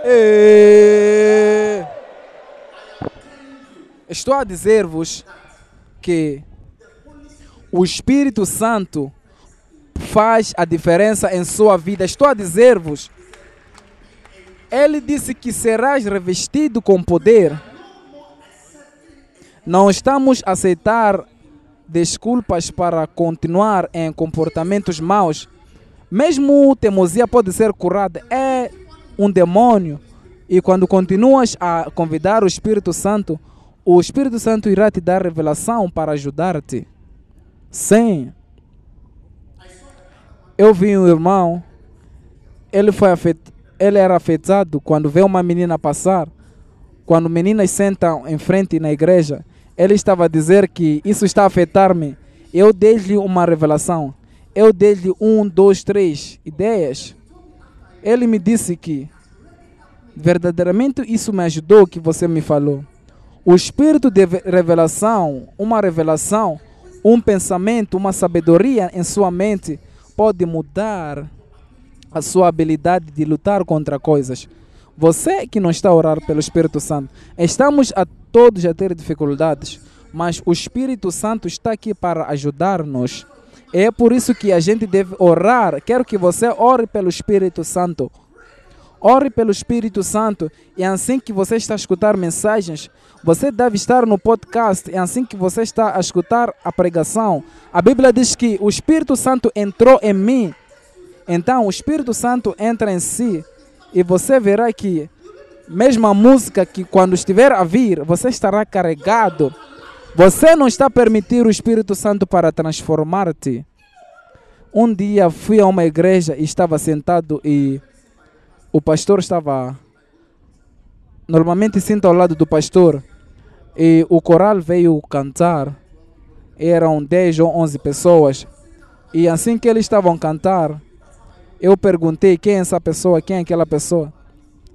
Eh, Estou a dizer-vos que o Espírito Santo faz a diferença em sua vida. Estou a dizer-vos, ele disse que serás revestido com poder. Não estamos a aceitar desculpas para continuar em comportamentos maus. Mesmo teimosia pode ser curada. É um demônio. E quando continuas a convidar o Espírito Santo, o Espírito Santo irá te dar revelação para ajudar-te. Sim. Eu vi um irmão, ele foi afet... ele era afetado quando vê uma menina passar. Quando meninas sentam em frente na igreja, ele estava a dizer que isso está a afetar-me. Eu dei-lhe uma revelação. Eu dei-lhe um, dois, três ideias. Ele me disse que verdadeiramente isso me ajudou que você me falou. O espírito de ve- revelação, uma revelação, um pensamento, uma sabedoria em sua mente pode mudar a sua habilidade de lutar contra coisas. Você que não está a orar pelo Espírito Santo, estamos a todos a ter dificuldades, mas o Espírito Santo está aqui para ajudar-nos. É por isso que a gente deve orar. Quero que você ore pelo Espírito Santo. Ore pelo Espírito Santo. E assim que você está a escutar mensagens, você deve estar no podcast. E assim que você está a escutar a pregação, a Bíblia diz que o Espírito Santo entrou em mim. Então o Espírito Santo entra em si. E você verá que, mesmo a música que quando estiver a vir, você estará carregado. Você não está permitir o Espírito Santo para transformar-te. Um dia fui a uma igreja e estava sentado e o pastor estava. Normalmente sinto ao lado do pastor e o coral veio cantar. Eram 10 ou 11 pessoas. E assim que eles estavam a cantar, eu perguntei quem é essa pessoa, quem é aquela pessoa.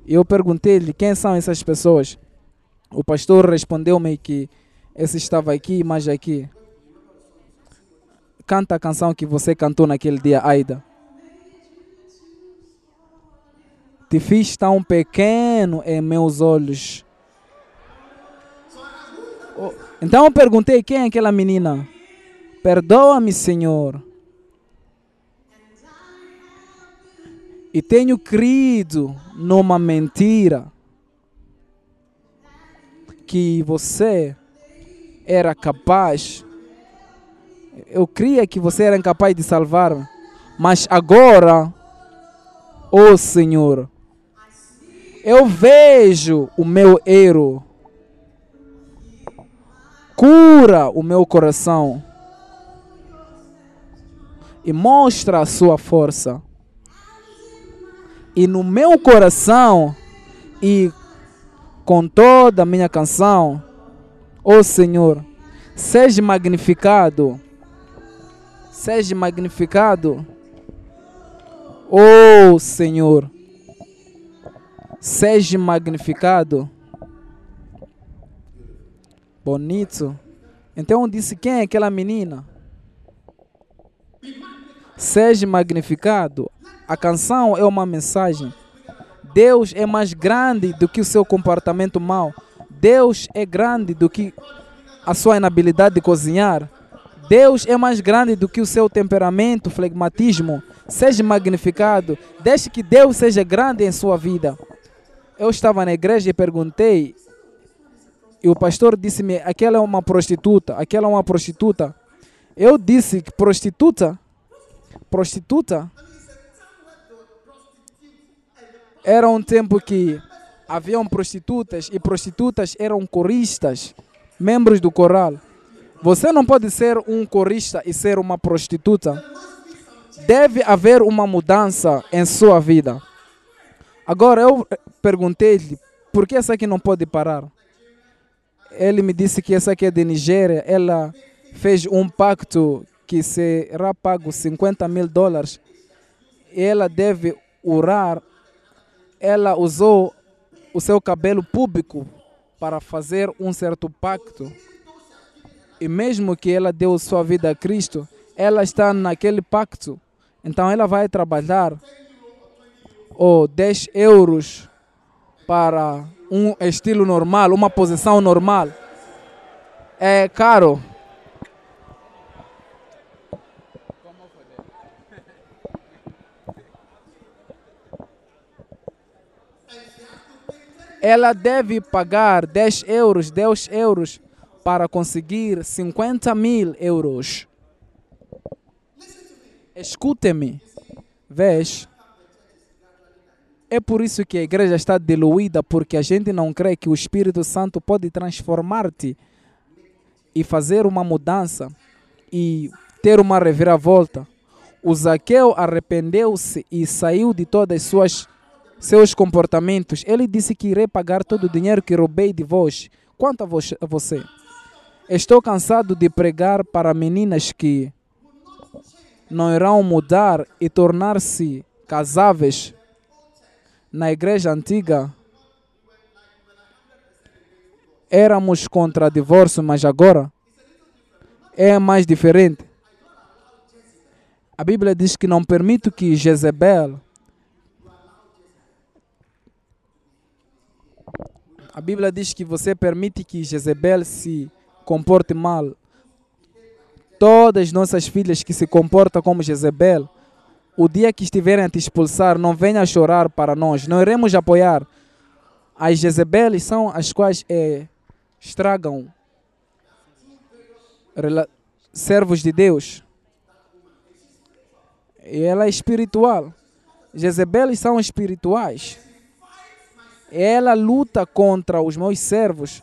Eu perguntei-lhe quem são essas pessoas. O pastor respondeu-me que esse estava aqui, mas aqui. Canta a canção que você cantou naquele dia, Aida. Te fiz tão pequeno em meus olhos. Oh, então eu perguntei quem é aquela menina. Perdoa-me, Senhor. E tenho crido numa mentira que você era capaz. Eu cria que você era incapaz de salvar, mas agora, oh Senhor, eu vejo o meu erro. Cura o meu coração e mostra a sua força. E no meu coração e com toda a minha canção, ó oh Senhor, seja magnificado, seja magnificado, ó oh Senhor seja magnificado. Bonito. Então disse: Quem é aquela menina? Seja magnificado. A canção é uma mensagem. Deus é mais grande do que o seu comportamento mau. Deus é grande do que a sua inabilidade de cozinhar. Deus é mais grande do que o seu temperamento, flegmatismo. Seja magnificado. Deixe que Deus seja grande em sua vida eu estava na igreja e perguntei, e o pastor disse-me: aquela é uma prostituta, aquela é uma prostituta. Eu disse prostituta, prostituta, era um tempo que haviam prostitutas e prostitutas eram coristas, membros do coral. Você não pode ser um corista e ser uma prostituta. Deve haver uma mudança em sua vida. Agora eu perguntei-lhe por que essa aqui não pode parar. Ele me disse que essa aqui é de Nigéria. Ela fez um pacto que será pago 50 mil dólares. Ela deve orar. Ela usou o seu cabelo público para fazer um certo pacto. E mesmo que ela deu sua vida a Cristo, ela está naquele pacto. Então ela vai trabalhar ou 10 euros para um estilo normal, uma posição normal, é caro. Ela deve pagar 10 euros, 10 euros para conseguir 50 mil euros. Escute-me, vês? É por isso que a igreja está diluída, porque a gente não crê que o Espírito Santo pode transformar-te e fazer uma mudança e ter uma reviravolta. O Zaqueu arrependeu-se e saiu de todas suas seus comportamentos. Ele disse que irei pagar todo o dinheiro que roubei de vós. Quanto a você? Estou cansado de pregar para meninas que não irão mudar e tornar-se casáveis na igreja antiga éramos contra divórcio, mas agora é mais diferente. A Bíblia diz que não permite que Jezebel A Bíblia diz que você permite que Jezebel se comporte mal. todas nossas filhas que se comportam como Jezebel, o dia que estiverem a te expulsar, não venha chorar para nós. Não iremos apoiar. As Jezebeles são as quais é, estragam servos de Deus. E ela é espiritual. Jezebeles são espirituais. Ela luta contra os meus servos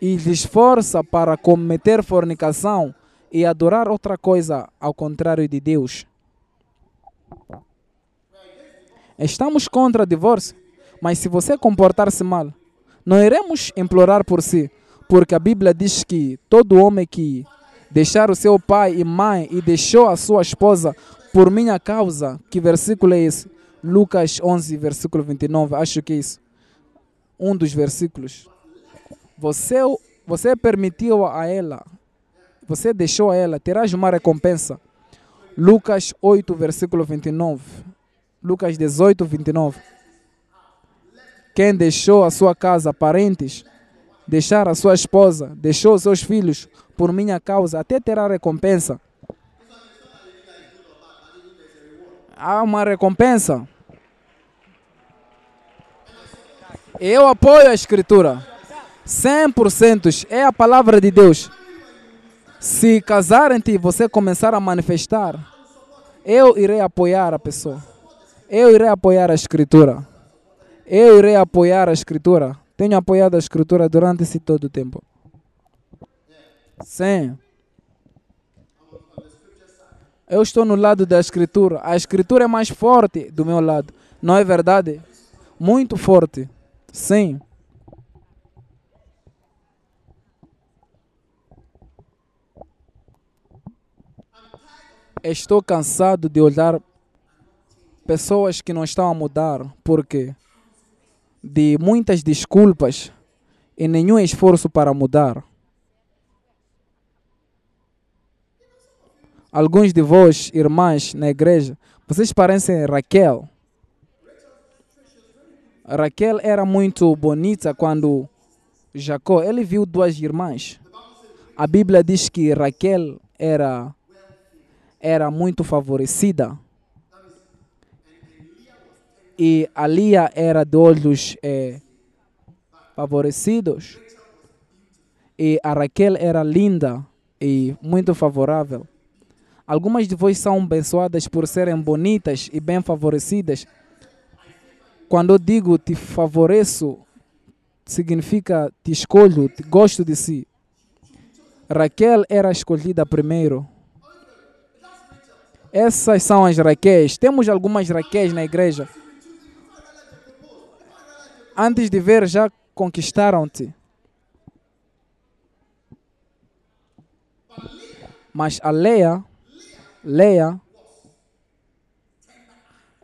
e lhes força para cometer fornicação e adorar outra coisa ao contrário de Deus. Estamos contra o divórcio, mas se você comportar-se mal, não iremos implorar por si, porque a Bíblia diz que todo homem que deixar o seu pai e mãe e deixou a sua esposa por minha causa, que versículo é esse? Lucas 11, versículo 29, acho que é isso. Um dos versículos. Você, você permitiu a ela, você deixou a ela, terás uma recompensa. Lucas 8, versículo 29. Lucas 18, 29. Quem deixou a sua casa, parentes, deixar a sua esposa, deixou seus filhos por minha causa, até terá recompensa. Há uma recompensa. Eu apoio a Escritura. 100% é a palavra de Deus. Se casar em ti, você começar a manifestar, eu irei apoiar a pessoa. Eu irei apoiar a Escritura. Eu irei apoiar a Escritura. Tenho apoiado a Escritura durante esse todo o tempo. Sim. Eu estou no lado da Escritura. A Escritura é mais forte do meu lado. Não é verdade? Muito forte. Sim. Estou cansado de olhar pessoas que não estão a mudar porque de muitas desculpas e nenhum esforço para mudar. Alguns de vós, irmãs na igreja, vocês parecem Raquel. Raquel era muito bonita quando Jacó, ele viu duas irmãs. A Bíblia diz que Raquel era era muito favorecida. E a Lia era de olhos é, favorecidos. E a Raquel era linda e muito favorável. Algumas de vós são abençoadas por serem bonitas e bem favorecidas quando eu digo te favoreço, significa te escolho, te gosto de si. Raquel era escolhida primeiro. Essas são as Raquéis. Temos algumas Raquéis na igreja. Antes de ver, já conquistaram-te. Mas a Leia, Leia,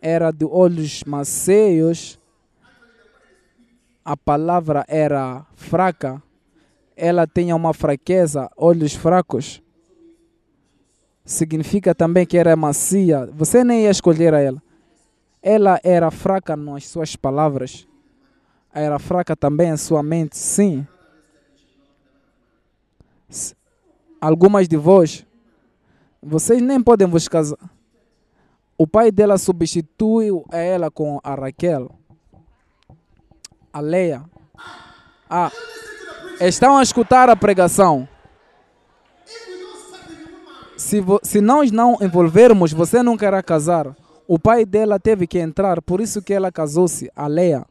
era de olhos maceios, a palavra era fraca, ela tinha uma fraqueza, olhos fracos. Significa também que era macia. Você nem ia escolher a ela. Ela era fraca nas suas palavras. Era fraca também em sua mente, sim. Algumas de vós, vocês nem podem vos casar o pai dela substituiu ela com a Raquel, a Leia. Ah, estão a escutar a pregação. Se, se nós não envolvermos, você não querá casar. O pai dela teve que entrar, por isso que ela casou-se, a Leia.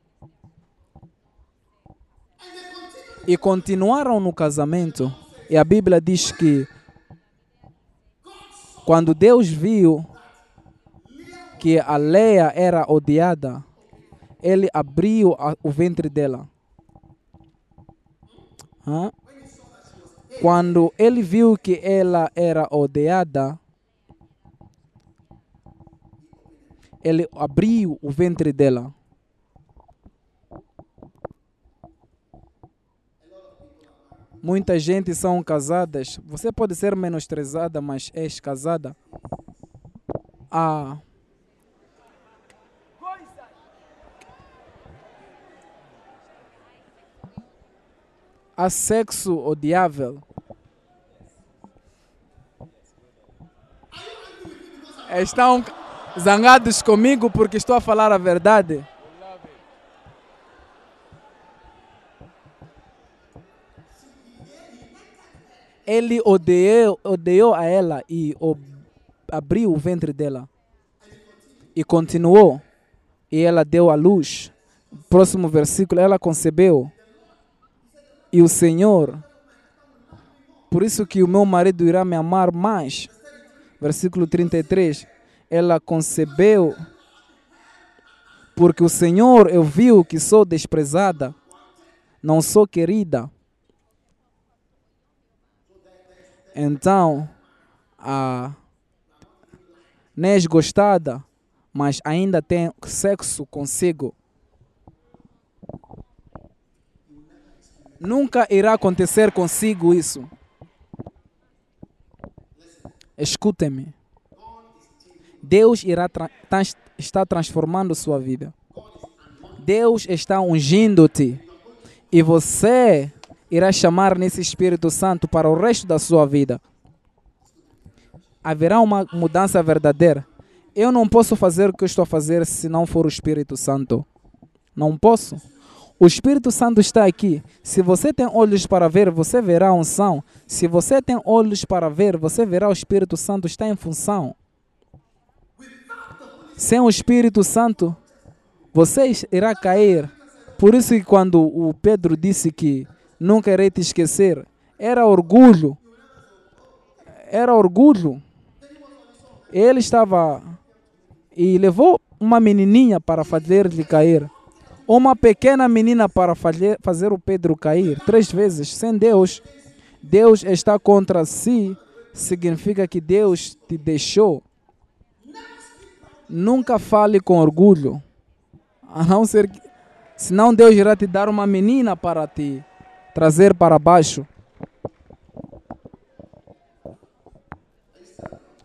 E continuaram no casamento. E a Bíblia diz que quando Deus viu que a Leia era odiada, ele abriu a, o ventre dela. Hã? Quando ele viu que ela era odiada, ele abriu o ventre dela. Muita gente são casadas. Você pode ser menosprezada, mas és casada. Ah, há sexo odiável. Estão zangados comigo porque estou a falar a verdade. Ele odeou, odeou a ela e abriu o ventre dela. E continuou. E ela deu à luz. Próximo versículo, ela concebeu. E o Senhor, por isso que o meu marido irá me amar mais. Versículo 33. Ela concebeu, porque o Senhor eu viu que sou desprezada, não sou querida. Então, a nem és gostada, mas ainda tem sexo consigo. Nunca irá acontecer consigo isso. Escutem-me. Deus irá tra está transformando sua vida. Deus está ungindo-te. E você irá chamar nesse Espírito Santo para o resto da sua vida. Haverá uma mudança verdadeira. Eu não posso fazer o que eu estou a fazer se não for o Espírito Santo. Não posso. O Espírito Santo está aqui. Se você tem olhos para ver, você verá a unção. Se você tem olhos para ver, você verá o Espírito Santo está em função. Sem o Espírito Santo, você irá cair. Por isso que quando o Pedro disse que nunca irei te esquecer, era orgulho. Era orgulho. Ele estava e levou uma menininha para fazer-lhe cair. Uma pequena menina para fazer, o Pedro cair três vezes sem Deus. Deus está contra si, significa que Deus te deixou. Nunca fale com orgulho, a não ser que, senão Deus irá te dar uma menina para te trazer para baixo.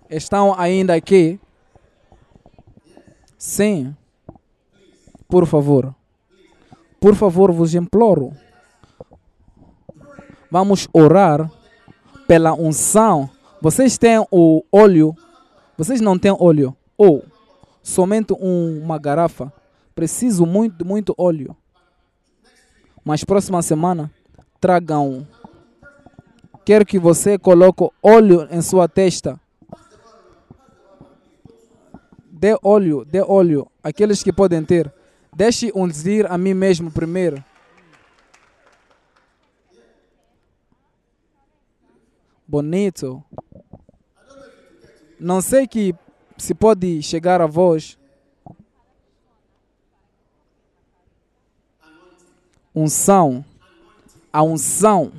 Estão ainda aqui? Sim. Por favor. Por favor, vos imploro. Vamos orar pela unção. Vocês têm o óleo. Vocês não têm óleo. Ou somente um- uma garrafa. Preciso muito, muito óleo. Mas próxima semana tragam. Quero que você coloque óleo em sua testa. Dê óleo, dê óleo. Aqueles que podem ter. Deixe ungir a mim mesmo primeiro. Bonito. Não sei que se pode chegar a voz. Unção. A unção.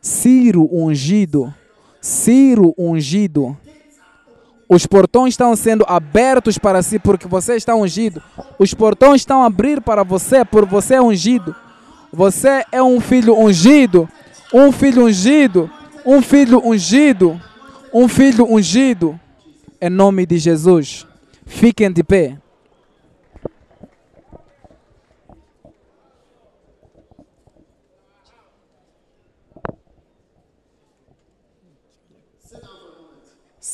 Ciro ungido. Ciro ungido. Os portões estão sendo abertos para si porque você está ungido. Os portões estão a abrir para você por você é ungido. Você é um filho ungido. Um filho ungido. Um filho ungido. Um filho ungido. Em nome de Jesus. Fiquem de pé.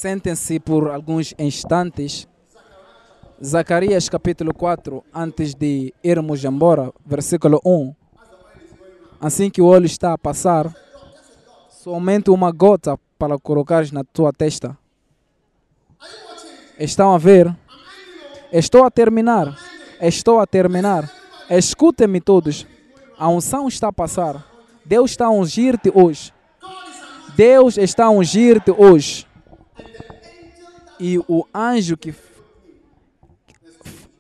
Sentem-se por alguns instantes. Zacarias capítulo 4, antes de irmos embora, versículo 1. Assim que o óleo está a passar, somente uma gota para colocar na tua testa. Estão a ver? Estou a terminar. Estou a terminar. Escutem-me todos. A unção está a passar. Deus está a ungir-te hoje. Deus está a ungir-te hoje. E o anjo que.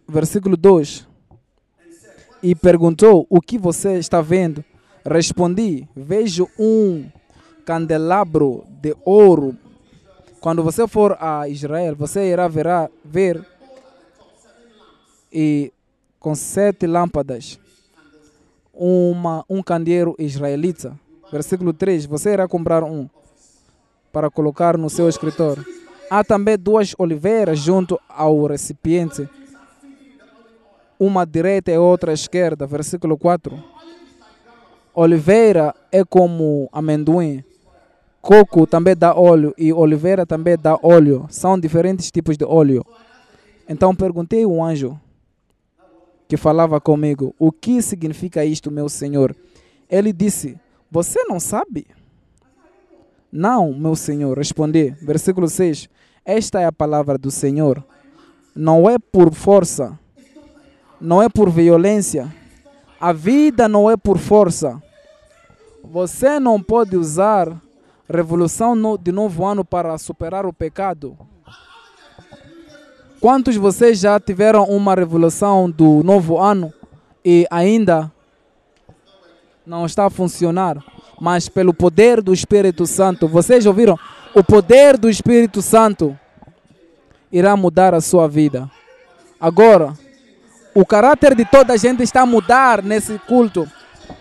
Versículo 2. E perguntou: O que você está vendo? Respondi: Vejo um candelabro de ouro. Quando você for a Israel, você irá verá, ver e com sete lâmpadas, uma, um candeeiro israelita. Versículo 3: Você irá comprar um para colocar no seu escritório. Há também duas oliveiras junto ao recipiente, uma direita e outra esquerda. Versículo 4. Oliveira é como amendoim, coco também dá óleo e oliveira também dá óleo. São diferentes tipos de óleo. Então perguntei ao anjo que falava comigo: O que significa isto, meu senhor? Ele disse: Você não sabe? Não, meu senhor, respondi. Versículo 6. Esta é a palavra do Senhor. Não é por força, não é por violência. A vida não é por força. Você não pode usar revolução de novo ano para superar o pecado. Quantos de vocês já tiveram uma revolução do novo ano e ainda não está a funcionar? Mas pelo poder do Espírito Santo, vocês ouviram? O poder do Espírito Santo irá mudar a sua vida. Agora, o caráter de toda a gente está a mudar nesse culto.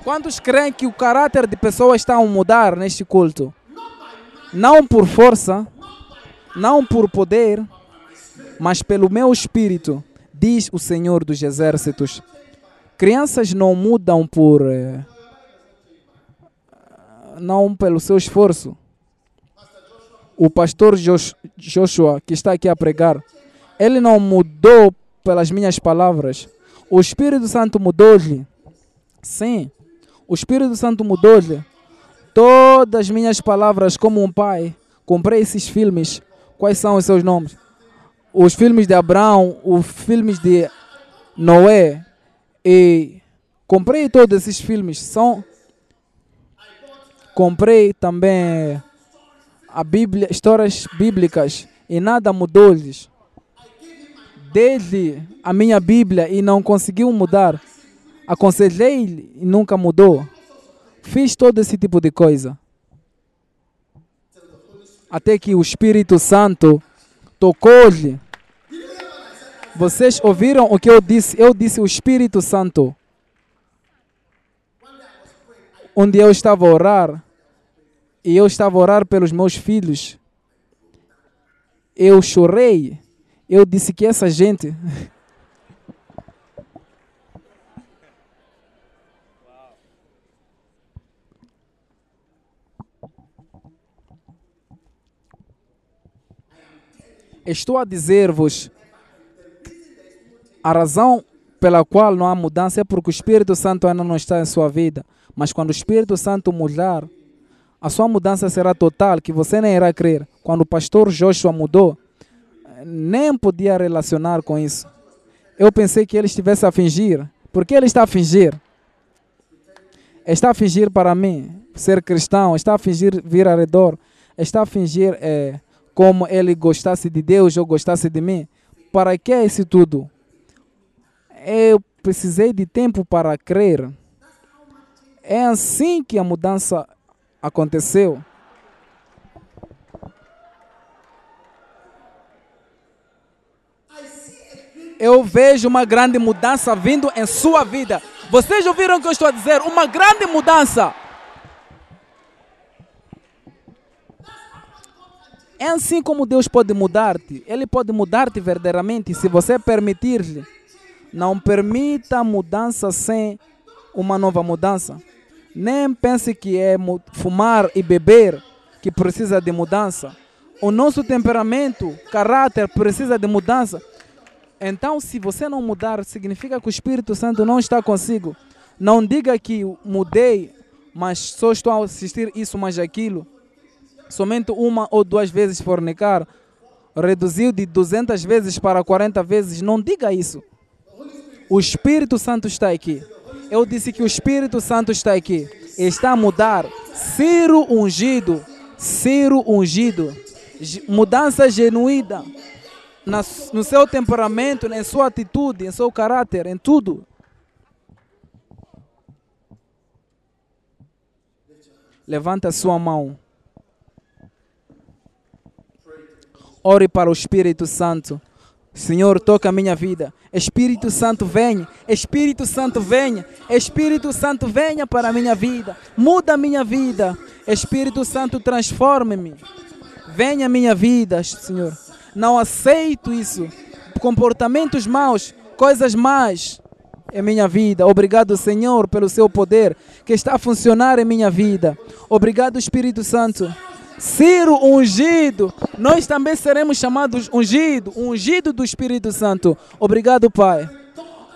Quantos creem que o caráter de pessoas está a mudar neste culto? Não por força, não por poder, mas pelo meu espírito, diz o Senhor dos Exércitos. Crianças não mudam por. Eh, não pelo seu esforço. O pastor Joshua, que está aqui a pregar, ele não mudou pelas minhas palavras. O Espírito Santo mudou-lhe. Sim, o Espírito Santo mudou-lhe. Todas as minhas palavras, como um pai, comprei esses filmes. Quais são os seus nomes? os filmes de Abraão, os filmes de Noé e comprei todos esses filmes. São comprei também a Bíblia, histórias bíblicas e nada mudou-lhes. Desde a minha Bíblia e não conseguiu mudar. Aconselhei e nunca mudou. Fiz todo esse tipo de coisa. Até que o Espírito Santo tocou-lhe vocês ouviram o que eu disse? Eu disse o Espírito Santo. Onde eu estava a orar, e eu estava a orar pelos meus filhos, eu chorei. Eu disse que essa gente. <laughs> Estou a dizer-vos a razão pela qual não há mudança é porque o Espírito Santo ainda não está em sua vida. Mas quando o Espírito Santo mudar, a sua mudança será total, que você nem irá crer. Quando o pastor Joshua mudou, nem podia relacionar com isso. Eu pensei que ele estivesse a fingir. Por que ele está a fingir? Está a fingir para mim ser cristão, está a fingir vir ao redor, está a fingir é, como ele gostasse de Deus ou gostasse de mim. Para que isso tudo? eu precisei de tempo para crer. É assim que a mudança aconteceu. Eu vejo uma grande mudança vindo em sua vida. Vocês ouviram o que eu estou a dizer? Uma grande mudança. É assim como Deus pode mudar-te. Ele pode mudar-te verdadeiramente se você permitir-lhe. Não permita mudança sem uma nova mudança. Nem pense que é fumar e beber que precisa de mudança. O nosso temperamento, caráter precisa de mudança. Então, se você não mudar, significa que o Espírito Santo não está consigo. Não diga que mudei, mas só estou a assistir isso mais aquilo. Somente uma ou duas vezes fornicar, reduziu de 200 vezes para 40 vezes. Não diga isso. O Espírito Santo está aqui. Eu disse que o Espírito Santo está aqui. Está a mudar. Ciro ungido. Ciro ungido. Mudança genuína. no seu temperamento, em sua atitude, em seu caráter, em tudo. Levanta sua mão. Ore para o Espírito Santo. Senhor, toca a minha vida. Espírito Santo, venha. Espírito Santo, venha. Espírito Santo, venha para a minha vida. Muda a minha vida. Espírito Santo, transforme-me. Venha a minha vida, Senhor. Não aceito isso. Comportamentos maus, coisas más em minha vida. Obrigado, Senhor, pelo seu poder que está a funcionar em minha vida. Obrigado, Espírito Santo. Ciro ungido. Nós também seremos chamados ungido, ungido do Espírito Santo. Obrigado, Pai.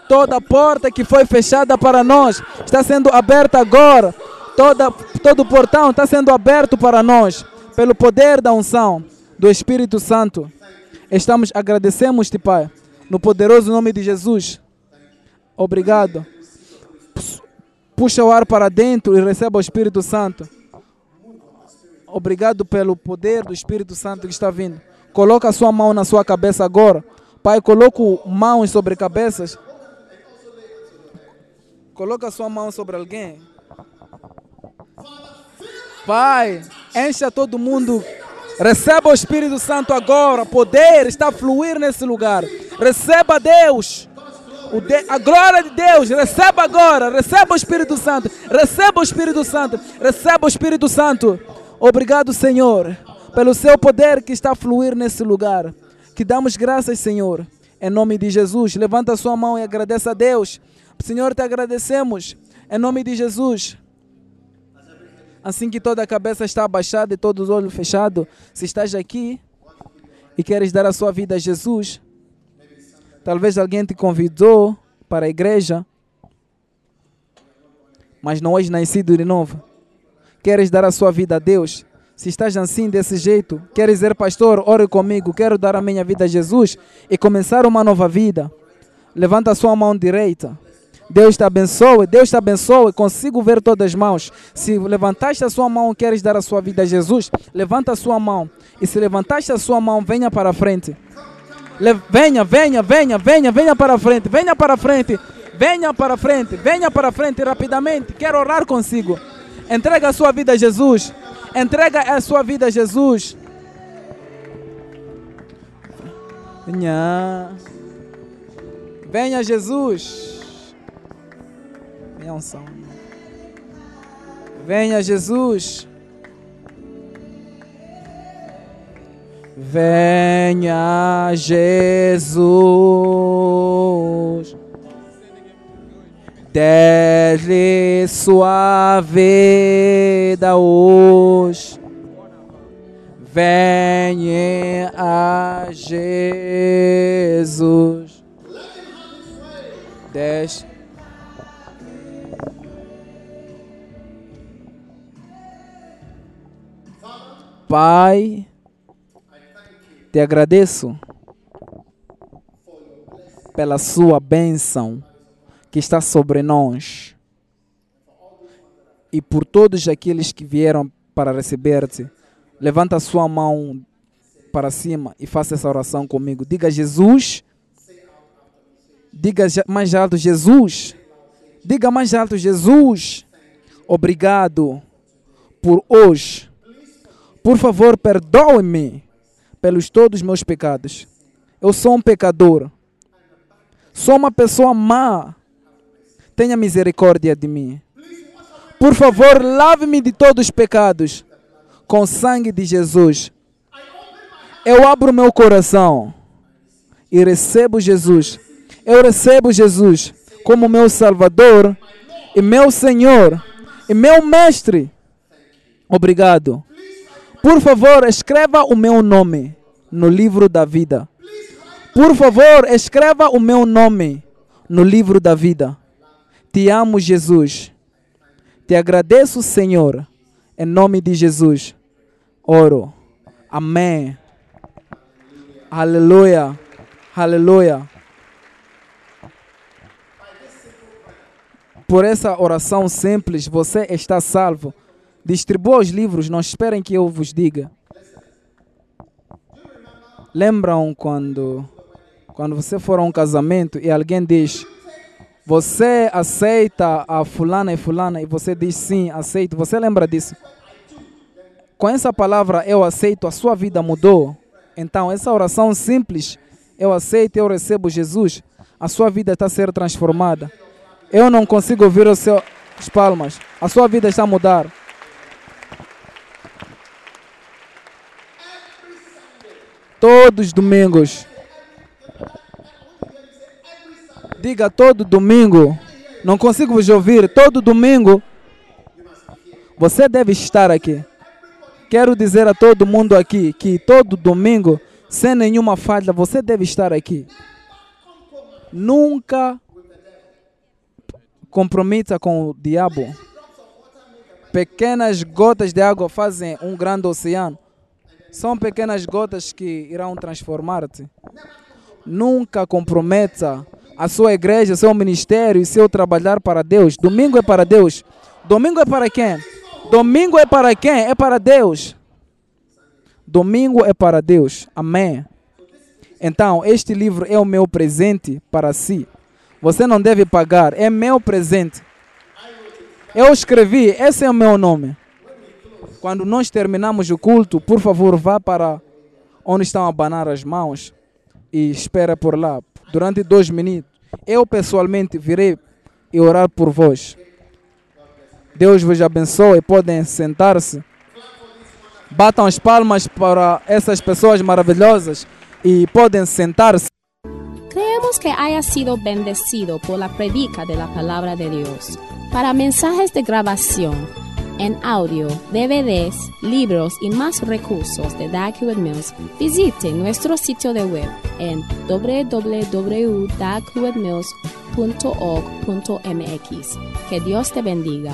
Toda porta que foi fechada para nós está sendo aberta agora. Toda, todo portão está sendo aberto para nós pelo poder da unção do Espírito Santo. Estamos agradecemos-te, Pai, no poderoso nome de Jesus. Obrigado. Puxa o ar para dentro e receba o Espírito Santo. Obrigado pelo poder do Espírito Santo que está vindo. Coloca a sua mão na sua cabeça agora. Pai, coloca mãos sobre cabeças. Coloca a sua mão sobre alguém. Pai, encha todo mundo. Receba o Espírito Santo agora. Poder está a fluir nesse lugar. Receba Deus. De, a glória de Deus, receba agora, receba o Espírito Santo, receba o Espírito Santo, receba o Espírito Santo. Obrigado, Senhor, pelo seu poder que está a fluir nesse lugar. Que damos graças, Senhor, em nome de Jesus. Levanta a sua mão e agradeça a Deus. Senhor, te agradecemos, em nome de Jesus. Assim que toda a cabeça está abaixada e todos os olhos fechados, se estás aqui e queres dar a sua vida a Jesus, talvez alguém te convidou para a igreja, mas não és nascido de novo queres dar a sua vida a Deus, se estás assim desse jeito, queres dizer, pastor, ore comigo, quero dar a minha vida a Jesus e começar uma nova vida, levanta a sua mão direita. Deus te abençoe, Deus te abençoe, consigo ver todas as mãos. Se levantaste a sua mão queres dar a sua vida a Jesus, levanta a sua mão. E se levantaste a sua mão, venha para a frente. Le venha, venha, venha, venha, venha para a frente, venha para a frente, venha para a frente, venha para a frente rapidamente. Quero orar consigo. Entrega a sua vida a Jesus. Entrega a sua vida a Jesus. Venha. Venha, Jesus. Venha. Venha, Jesus. Venha, Jesus. Dele sua vida hoje. Venha a Jesus. Deixe. Pai, te agradeço pela sua bênção que está sobre nós e por todos aqueles que vieram para receber-te. Levanta a sua mão para cima e faça essa oração comigo. Diga Jesus. Diga mais alto Jesus. Diga mais alto Jesus. Obrigado por hoje. Por favor, perdoe-me pelos todos os meus pecados. Eu sou um pecador. Sou uma pessoa má tenha misericórdia de mim. Por favor, lave-me de todos os pecados com o sangue de Jesus. Eu abro meu coração e recebo Jesus. Eu recebo Jesus como meu Salvador e meu Senhor e meu Mestre. Obrigado. Por favor, escreva o meu nome no livro da vida. Por favor, escreva o meu nome no livro da vida. Te amo, Jesus. Te agradeço, Senhor. Em nome de Jesus. Oro. Amém. Aleluia. Aleluia. Por essa oração simples, você está salvo. Distribua os livros, não esperem que eu vos diga. Lembram quando, quando você for a um casamento e alguém diz: você aceita a fulana e fulana e você diz sim, aceito. Você lembra disso? Com essa palavra eu aceito, a sua vida mudou. Então, essa oração simples, eu aceito, eu recebo Jesus, a sua vida está a ser transformada. Eu não consigo ouvir os seus palmas. A sua vida está a mudar. Todos os domingos Diga todo domingo. Não consigo vos ouvir. Todo domingo. Você deve estar aqui. Quero dizer a todo mundo aqui que todo domingo, sem nenhuma falha, você deve estar aqui. Nunca comprometa com o diabo. Pequenas gotas de água fazem um grande oceano. São pequenas gotas que irão transformar-te. Nunca comprometa a sua igreja, seu ministério e seu trabalhar para Deus. Domingo é para Deus. Domingo é para quem? Domingo é para quem? É para Deus. Domingo é para Deus. Amém. Então, este livro é o meu presente para si. Você não deve pagar, é meu presente. Eu escrevi, esse é o meu nome. Quando nós terminamos o culto, por favor, vá para onde estão a abanar as mãos e espera por lá durante dois minutos. Eu pessoalmente virei e orar por vós. Deus vos abençoe. Podem sentar-se. Batam as palmas para essas pessoas maravilhosas y pueden sentarse. Creemos que haya sido bendecido por la predica de la palabra de Dios. Para mensajes de grabación en audio, DVDs, libros y más recursos de Darkwood Mills, visite nuestro sitio de web en www.darkwoodmills.org.mx. Que Dios te bendiga.